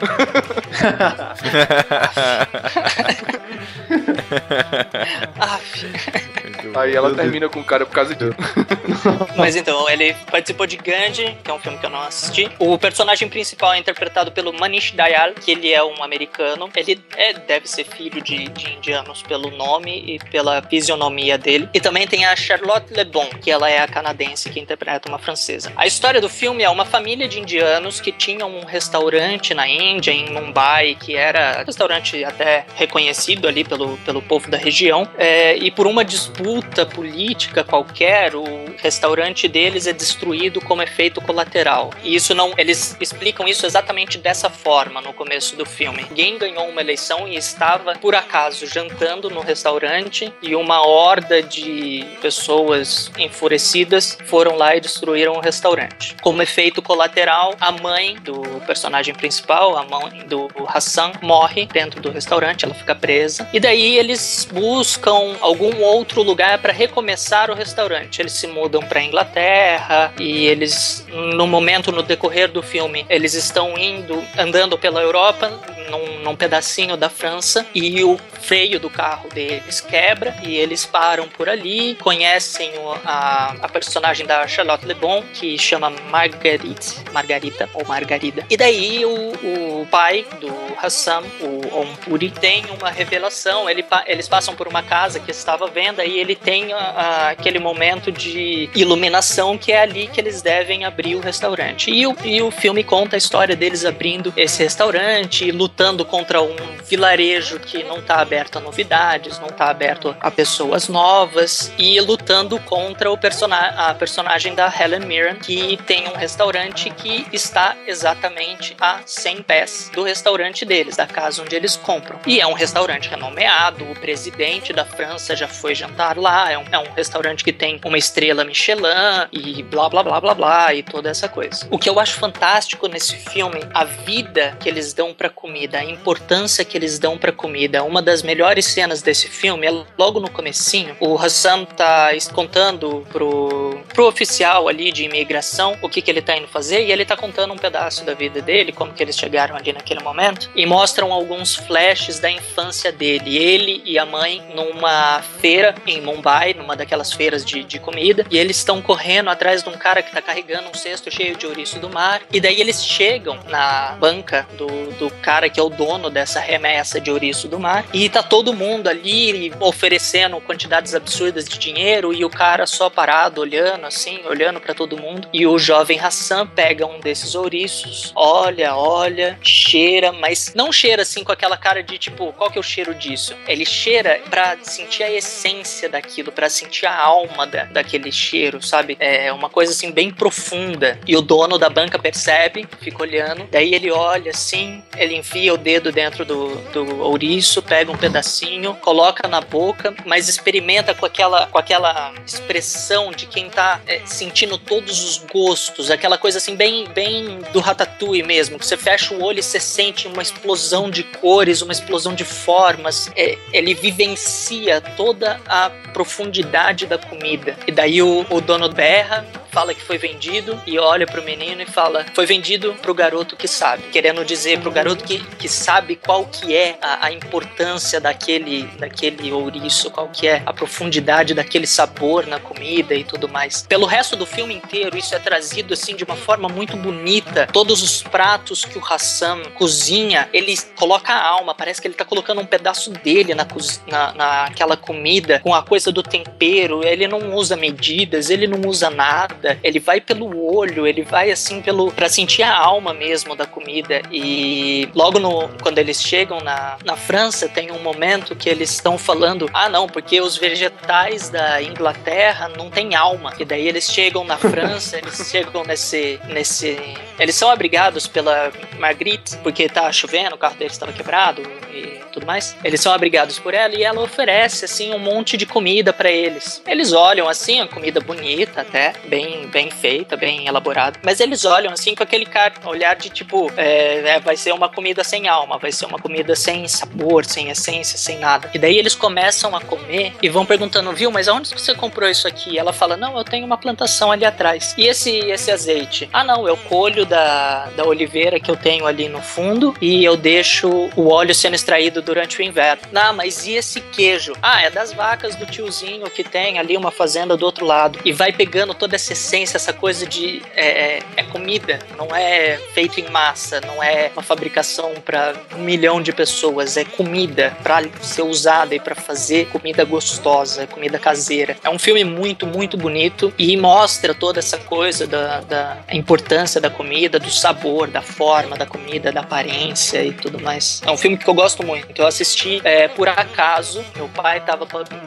[laughs] [laughs] Aí ela termina com o cara por causa disso. [laughs] Mas então, ele participou de Gandhi, que é um filme que eu não assisti. O personagem principal é interpretado pelo Manish Dayal, que ele é um americano. Ele é, deve ser filho de, de indianos pelo nome e pela fisionomia dele. E também tem a Charlotte Lebon, que ela é a canadense que interpreta uma francesa. A história do filme é uma família de indianos que tinham um restaurante na Índia, em Mumbai, que era um restaurante até reconhecido ali pelo, pelo povo da região. É, e por uma disputa política qualquer, o restaurante deles é destruído como efeito colateral. E isso não, eles explicam isso exatamente dessa forma no começo do filme. Alguém ganhou uma eleição e estava por acaso jantando no restaurante e uma horda de pessoas enfurecidas foram lá e destruíram o restaurante. Como efeito colateral, a mãe do personagem principal, a mãe do Hassan, morre dentro do restaurante, ela fica presa. E daí eles buscam algum outro lugar para recomeçar o restaurante. Eles se mudam para Inglaterra e eles, no momento, no decorrer do filme, eles estão indo, andando pela Europa, num, num pedacinho da França, e o freio do carro deles quebra e eles param por ali, conhecem o, a, a personagem da Charlotte Le Bon, que chama Marguerite, Margarita ou Margarida. E daí o, o pai do Hassan, o Ompuri, tem uma revelação. Ele, eles passam por uma casa que estava à venda e ele tem aquele momento de iluminação que é ali que eles devem abrir o restaurante. E o, e o filme conta a história deles abrindo esse restaurante, lutando contra um vilarejo que não está aberto a novidades, não está aberto a pessoas novas e lutando contra o persona a personagem da Helen Mirren, que tem um restaurante que está exatamente a 100 pés do restaurante deles, da casa onde eles compram. E é um restaurante renomeado, o presidente da França já foi jantar lá, é um, é um restaurante que tem uma estrela Michelin e blá blá blá blá blá e toda essa coisa. O que eu acho fantástico nesse filme, a vida que eles dão para comida, a importância que eles dão para comida. Uma das melhores cenas desse filme é logo no comecinho, o Hassan tá contando pro, pro oficial ali de imigração o que que ele tá indo fazer e ele tá contando um pedaço da vida dele, como que eles chegaram ali naquele momento e mostram alguns flashes da infância dele, ele e a mãe numa feira em Mumbai, numa daquelas feiras de, de comida, e eles estão correndo atrás de um cara que tá carregando um cesto cheio de ouriço do mar, e daí eles chegam na banca do, do cara que é o dono dessa remessa de ouriço do mar, e tá todo mundo ali oferecendo quantidades absurdas de dinheiro, e o cara só parado olhando assim, olhando para todo mundo, e o jovem Hassan pega um desses ouriços, olha, olha, cheira, mas não cheira assim com aquela cara de tipo, qual que é o cheiro disso? Ele cheira para sentir a essência daquilo, para sentir a alma da, daquele cheiro, sabe? É uma coisa assim bem profunda. E o dono da banca percebe, fica olhando, daí ele olha assim, ele enfia o dedo dentro do, do ouriço, pega um pedacinho, coloca na boca, mas experimenta com aquela, com aquela expressão de quem tá é, sentindo todos os gostos, aquela coisa assim bem, bem do ratatouille mesmo, que você fecha o olho e você sente uma explosão de cores, uma explosão de formas. É, ele vivencia toda a profundidade da comida. E daí o, o dono berra, fala que foi vendido e olha pro menino e fala: foi vendido pro garoto que sabe. Querendo dizer pro garoto que, que sabe qual que é a, a importância daquele, daquele ouriço, qual que é a profundidade daquele sabor na comida e tudo mais. Pelo resto do filme inteiro, isso é trazido assim de uma forma muito bonita. Todos os pratos que o Hassan cozinha, ele coloca a alma, parece que ele tá colocando um pedaço dele na, na, naquela comida, com a coisa do tempero. Ele não usa medidas, ele não usa nada ele vai pelo olho, ele vai assim pelo para sentir a alma mesmo da comida. E logo no quando eles chegam na, na França, tem um momento que eles estão falando: "Ah, não, porque os vegetais da Inglaterra não têm alma". E daí eles chegam na [laughs] França, eles chegam nesse nesse eles são abrigados pela Marguerite, porque tá chovendo, o carro deles estava quebrado e tudo mais. Eles são abrigados por ela e ela oferece assim um monte de comida para eles. Eles olham assim, a comida bonita até, bem bem feita, bem elaborada, mas eles olham assim com aquele cara, olhar de tipo, é, é, vai ser uma comida sem alma, vai ser uma comida sem sabor, sem essência, sem nada. E daí eles começam a comer e vão perguntando, viu, mas aonde você comprou isso aqui? E ela fala, não, eu tenho uma plantação ali atrás. E esse esse azeite? Ah, não, eu colho da, da oliveira que eu tenho ali no fundo e eu deixo o óleo sendo extraído durante o inverno. Não, mas e esse queijo? Ah, é das vacas do tiozinho que tem ali uma fazenda do outro lado. E vai pegando toda essa essência, essa coisa de é, é comida, não é feito em massa, não é uma fabricação para um milhão de pessoas, é comida para ser usada e para fazer comida gostosa, comida caseira. É um filme muito, muito bonito e mostra toda essa coisa da, da importância da comida, do sabor, da forma da comida, da aparência e tudo mais. É um filme que eu gosto muito. Eu assisti é, por acaso, meu pai tava,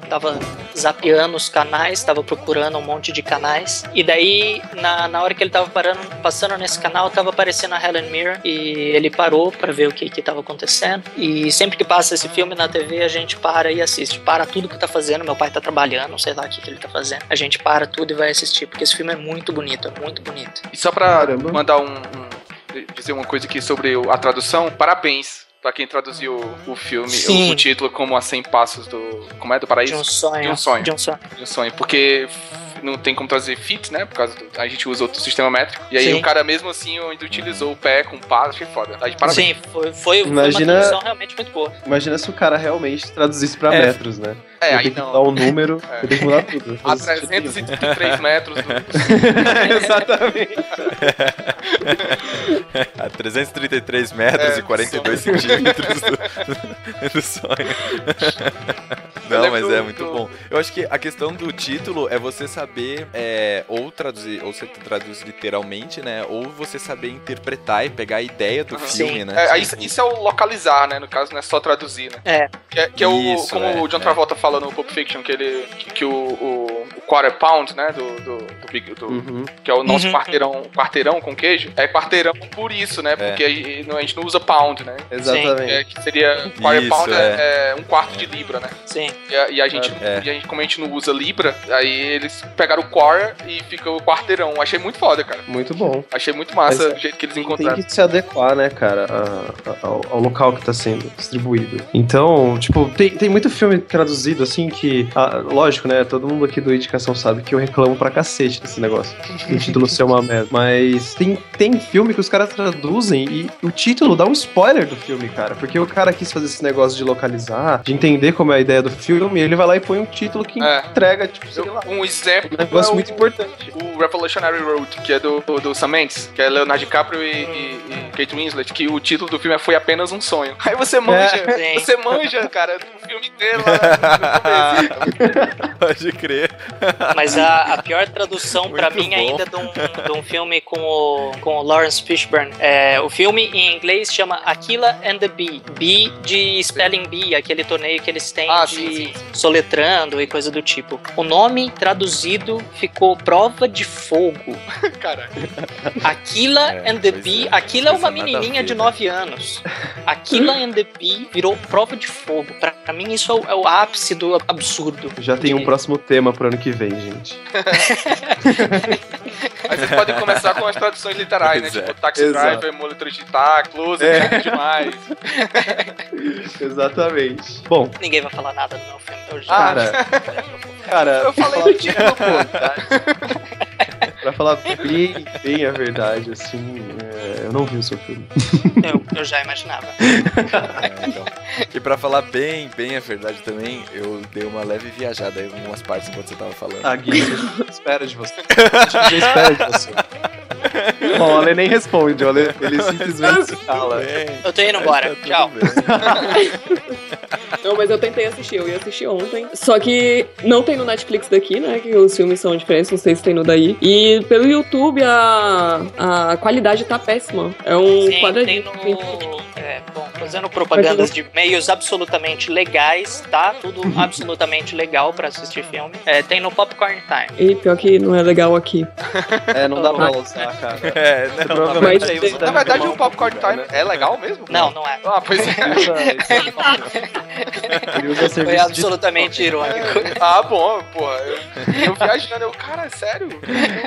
tava zapeando os canais, tava procurando um monte de canais, e daí, na, na hora que ele tava parando, passando nesse canal, tava aparecendo a Helen Mirren, e ele parou para ver o que que tava acontecendo, e sempre que passa esse filme na TV, a gente para e assiste. Para tudo que tá fazendo, meu pai tá trabalhando, sei lá o que, que ele tá fazendo. A gente para tudo e vai assistir, porque esse filme é muito bonito, é muito bonito. E só pra mandar um, um- dizer uma coisa aqui sobre a tradução, parabéns pra quem traduziu o filme, Sim. o, o título como A 100 Passos do... Como é? Do Paraíso? De um sonho. De um sonho. De um sonho. De um sonho. Porque não tem como trazer fit, né? Por causa do... A gente usa outro sistema métrico. E aí Sim. o cara mesmo assim ainda utilizou o pé com passo, achei foda. Aí, parabéns. Sim, foi, foi, Imagina- foi uma tradução realmente muito boa. Imagina se o cara realmente traduzisse pra É. metros, né? É, aí tem que não. dar um número, É. tem que mudar tudo. A 333 metros do... [laughs] Exatamente. [laughs] A 333 metros É, e 42 centímetros do, [laughs] do sonho. Não, mas é muito do- bom. Eu acho que a questão do título é você saber é, ou traduzir, ou você traduz literalmente, né? Ou você saber interpretar e pegar a ideia do filme, né? É, isso, isso é o localizar, né? No caso, não é só traduzir, né? É. Que é, que é o. Isso, como é, o John é. Travolta fala no Pulp Fiction, que ele. Que, que o, o, o quarter pound, né? Do. do, do, Big- do- Uhum. Que é o nosso Uhum. quarteirão, quarteirão com queijo. É quarteirão por isso, né? Porque aí não- a gente não usa pound, né? Exatamente. É, que seria. Quarter Isso, pound é. é. é um quarto de libra, né? Sim. E a, e a gente, É. e a gente, como a gente não usa libra, aí eles pegaram o quarter e fica o quarteirão. Achei muito foda, cara. Muito bom. Achei muito massa Mas o jeito que eles Tem encontraram. que se adequar, né, cara, a- a- ao, ao local que tá sendo distribuído. Então, tipo, tem, tem muito filme traduzido, assim, que. ah, lógico, né? Todo mundo aqui do Indicação sabe que eu reclamo pra cacete desse negócio. O título ser uma merda. Mas tem, tem filme que os caras traduzem e o título dá um spoiler do filme, cara. Porque o cara quis fazer esse negócio de localizar, de entender como é a ideia do filme, ele vai lá e põe um título que É. entrega, tipo, sei lá. Um exemplo. Um negócio é o- muito importante. O Revolutionary Road, que é do, do, do Sam Mendes, que é Leonardo DiCaprio e, e, e Kate Winslet, que o título do filme é Foi Apenas um Sonho. Aí você manja, É. você manja, cara, filme inteiro lá no [laughs] começo. Pode crer. Mas a, a pior tradução pra Muito mim bom. ainda de um, de um filme com o, com o Lawrence Fishburne. É, o filme em inglês chama Aquila and the Bee. Bee de Spelling Bee, aquele torneio que eles têm Ah, de sim, sim, soletrando e coisa do tipo. O nome traduzido ficou Prova de Fogo. [laughs] Cara, Aquila É, and the Bee. é. Aquila é uma menininha de né? 9 anos. Aquila and the Bee virou Prova de Fogo. Pra, pra mim, isso é o, é o ápice do absurdo. Já tem um De- próximo tema pro ano que vem, gente. [laughs] Aí vocês podem começar com as traduções literais, né? Tipo, Taxi Exato. Driver, Monitor de Táxi, Close, É. é. demais. [laughs] Exatamente. Bom, Ninguém vai falar nada do meu filme. Eu já... cara. [laughs] Cara, Eu falei do título, pô. Pra falar bem, bem a verdade, assim, é, eu não vi o seu filme. Eu, eu já imaginava. [laughs] É, então. E pra falar bem, bem a verdade também, eu dei uma leve viajada aí em algumas partes enquanto você tava falando. Ah, Gui, eu espero de você. [laughs] Eu espero de você. [laughs] Bom, o Ale nem responde, o Ale, ele simplesmente se cala. Eu tô indo embora. Tá Tchau. [laughs] Não, mas eu tentei assistir, eu ia assistir ontem. Só que não tem no Netflix daqui, né? Que os filmes são diferentes, não sei se tem no daí. E pelo YouTube a, a qualidade tá péssima. É um Sim, tem quadradinho. no. É, bom, fazendo propagandas de meios absolutamente legais, tá? Tudo absolutamente legal pra assistir filme. É, tem no Popcorn Time. E pior que não é legal aqui. [laughs] É, não dá pra usar, cara. [laughs] É, não, Provavelmente mas- aí você Na verdade, o Popcorn Time é legal mesmo? Não, não é. Ah, pois é. Ele usa, ele usa Foi absolutamente irônico. Ah, bom, porra. Eu, eu viajando, eu, cara, é sério?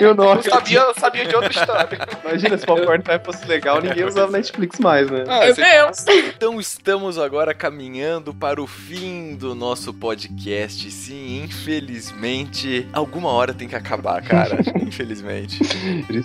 Eu não Eu sabia, eu sabia de outra história. Imagina, se o Popcorn Time fosse legal, ninguém usava Netflix mais, né? Ah, você- Deus! Então estamos agora caminhando para o fim do nosso podcast. Sim, infelizmente, alguma hora tem que acabar, cara. [laughs] infelizmente.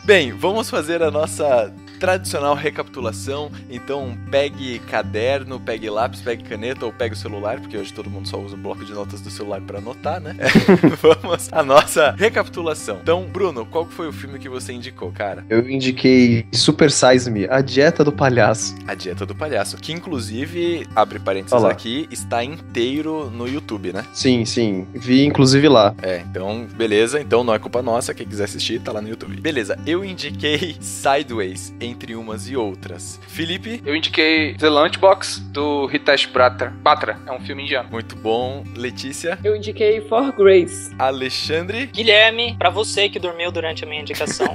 Bem, vamos fazer a nossa tradicional recapitulação. Então pegue caderno, pegue lápis, pegue caneta ou pegue o celular, porque hoje todo mundo só usa o bloco de notas do celular para anotar, né? [laughs] [laughs] Vamos à nossa recapitulação. Então, Bruno, qual foi o filme que você indicou, cara? Eu indiquei Super Size Me, A Dieta do Palhaço. A Dieta do Palhaço, que inclusive, abre parênteses Olá. aqui, está inteiro no YouTube, né? Sim, sim. Vi inclusive lá. É, então, beleza. Então não é culpa nossa. Quem quiser assistir, tá lá no YouTube. Beleza, eu indiquei Sideways, entre umas e outras. Felipe? Eu indiquei The Lunchbox, do Hitesh Batra. Batra, é um filme indiano. Muito bom. Letícia? Eu indiquei For Grace. Alexandre? Guilherme, pra você que dormiu durante a minha indicação,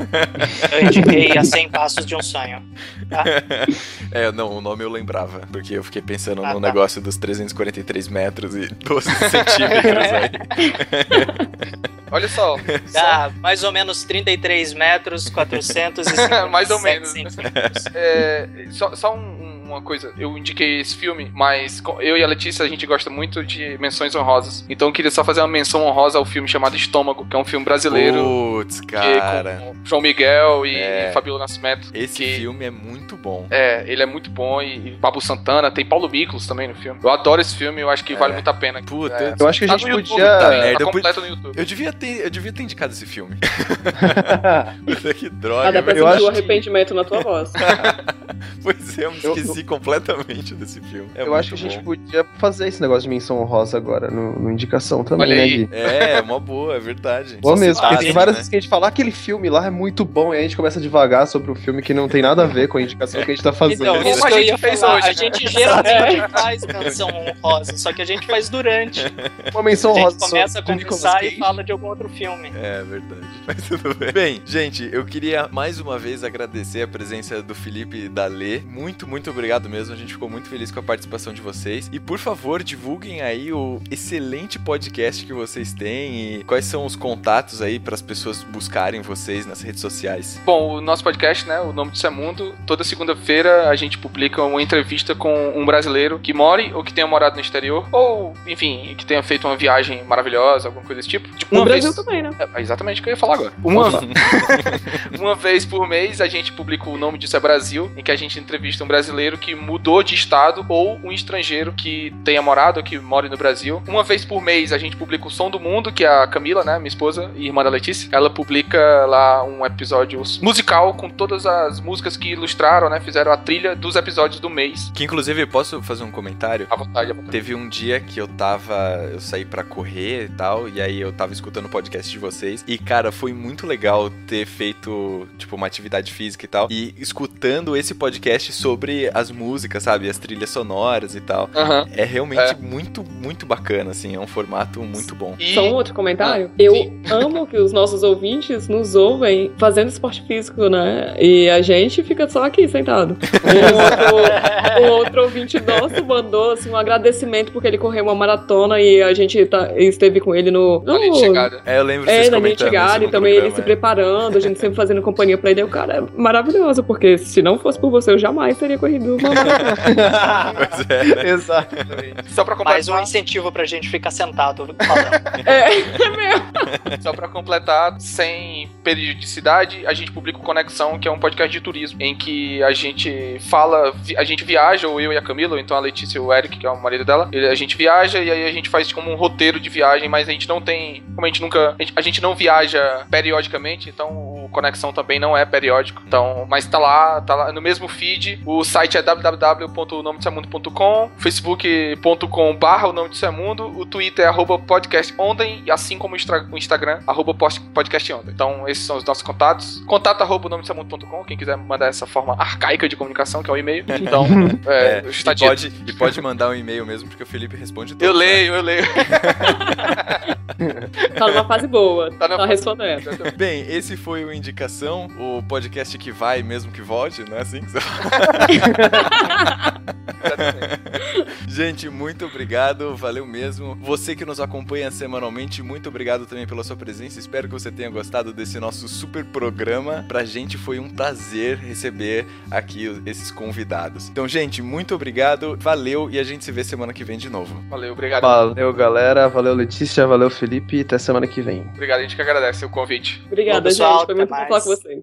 eu indiquei A 100 Passos de um Sonho. Tá? [laughs] É, não, o nome eu lembrava, porque eu fiquei pensando Ah, no tá. negócio dos 343 metros e 12 centímetros aí. Olha só. Dá mais ou menos 33 metros, 450 [laughs] Mais ou menos. [laughs] É, só só um- uma coisa, eu indiquei esse filme, mas eu e a Letícia a gente gosta muito de menções honrosas. Então eu queria só fazer uma menção honrosa ao filme chamado Estômago, que é um filme brasileiro. Putz, que- cara. com João Miguel e É. Fabiola Nascimento. Esse que- filme é muito bom. É, ele é muito bom e, e Babu Santana, tem Paulo Miklos também no filme. Eu adoro esse filme, eu acho que vale muito a pena. Puta, É, eu acho que a tá gente no YouTube podia- Merda, tá eu completo podia- no YouTube. Eu devia ter, eu devia ter indicado esse filme. [laughs] Puta, que droga. Ah, dá pra sentir o arrependimento na tua voz. [laughs] Pois é, eu me esqueci completamente desse filme. É eu acho que a gente bom. podia fazer esse negócio de menção honrosa agora no, no indicação também, Olha né, aí. Gui? É, uma boa, é verdade. Bom Só mesmo, porque tem várias né? vezes que a gente fala "Ah, aquele filme lá é muito bom e a gente começa a devagar sobre o filme que não tem nada a ver com a indicação que a gente tá fazendo. Então, isso Como a eu gente fez falar. hoje, A né? gente geralmente [laughs] faz menção honrosa, só que a gente faz durante. Uma menção a gente honrosa começa a conversar e fala de algum outro filme. É verdade. [laughs] Mas tudo bem. Bem, gente, eu queria mais uma vez agradecer a presença do Felipe e da Lê. Muito, muito obrigado mesmo. A gente ficou muito feliz com a participação de vocês. E por favor, divulguem aí o excelente podcast que vocês têm e quais são os contatos aí para as pessoas buscarem vocês nas redes sociais. Bom, o nosso podcast, né, o nome disso é Mundo, toda segunda-feira a gente publica uma entrevista com um brasileiro que more ou que tenha morado no exterior, ou, enfim, que tenha feito uma viagem maravilhosa, alguma coisa desse tipo. Tipo, No Brasil vez... também, né? É exatamente o que eu ia falar agora. Uma, [laughs] uma vez por mês a gente publica o nome disso é Brasil, em que a gente entrevista um brasileiro que mudou de estado ou um estrangeiro que tenha morado ou que mora no Brasil. Uma vez por mês a gente publica o Som do Mundo, que é a Camila, né, minha esposa e irmã da Letícia. Ela publica lá um episódio musical com todas as músicas que ilustraram, né, fizeram a trilha dos episódios do mês. Que inclusive, posso fazer um comentário? À vontade, à vontade. Teve um dia que eu tava. Eu saí pra correr e tal, e aí eu tava escutando o podcast de vocês. E, cara, foi muito legal ter feito, tipo, uma atividade física e tal. E escutando esse podcast sobre as músicas, sabe? As trilhas sonoras e tal. Aham. É realmente É. muito, muito bacana, assim. É um formato muito bom. E- Só um outro comentário. Ah, eu [laughs] amo que os nossos ouvintes nos ouvem fazendo esporte físico, né? E a gente fica só aqui sentado. Um outro, um outro ouvinte nosso mandou assim, um agradecimento porque ele correu uma maratona e a gente tá- esteve com ele no. no Na chegada. É, eu lembro É, vocês na comentando chegada isso e também ele programa, se é. preparando, a gente sempre fazendo companhia pra ele. O cara é maravilhoso, porque se não fosse por você, eu jamais teria corrido Pois é, né? Exatamente. Só pra Mais completar, um incentivo pra gente ficar sentado falando. [laughs] é, é mesmo. Só pra completar, sem periodicidade, a gente publica o Conexão, que é um podcast de turismo, em que a gente fala, a gente viaja, ou eu e a Camila, ou então a Letícia e o Eric, que é o marido dela, a gente viaja e aí a gente faz como um roteiro de viagem, mas a gente não tem, como a gente nunca, a gente, a gente não viaja periodicamente, então o Conexão também não é periódico, então, mas tá lá, tá lá no mesmo feed, o site é www.onomedicemundo.com, facebook.com barra o nome disso é mundo, o Twitter é arroba podcast ontem, e assim como o Instagram, arroba post- podcast ontem. Então, esses são os nossos contatos. Contato arroba o nome disso é mundo.com, quem quiser mandar essa forma arcaica de comunicação, que é o e-mail. Então, [laughs] é, É, está e, dito. pode, e pode mandar um e-mail mesmo, porque o Felipe responde tudo. Eu leio, eu leio. [laughs] Tá numa fase boa. Tá Tá, respondendo. Bem, esse foi o Indicação, o podcast que vai mesmo que volte, não é assim que você [laughs] [laughs] Gente, muito obrigado, valeu mesmo. Você que nos acompanha semanalmente, muito obrigado também pela sua presença. Espero que você tenha gostado desse nosso super programa. Pra gente foi um prazer receber aqui esses convidados. Então, gente, muito obrigado, valeu e a gente se vê semana que vem de novo. Valeu, obrigado. Valeu, galera. Valeu, Letícia. Valeu, Felipe. Até semana que vem. Obrigado, a gente que agece o convite. Obrigada, gente. Foi muito bom falar com mais. vocês.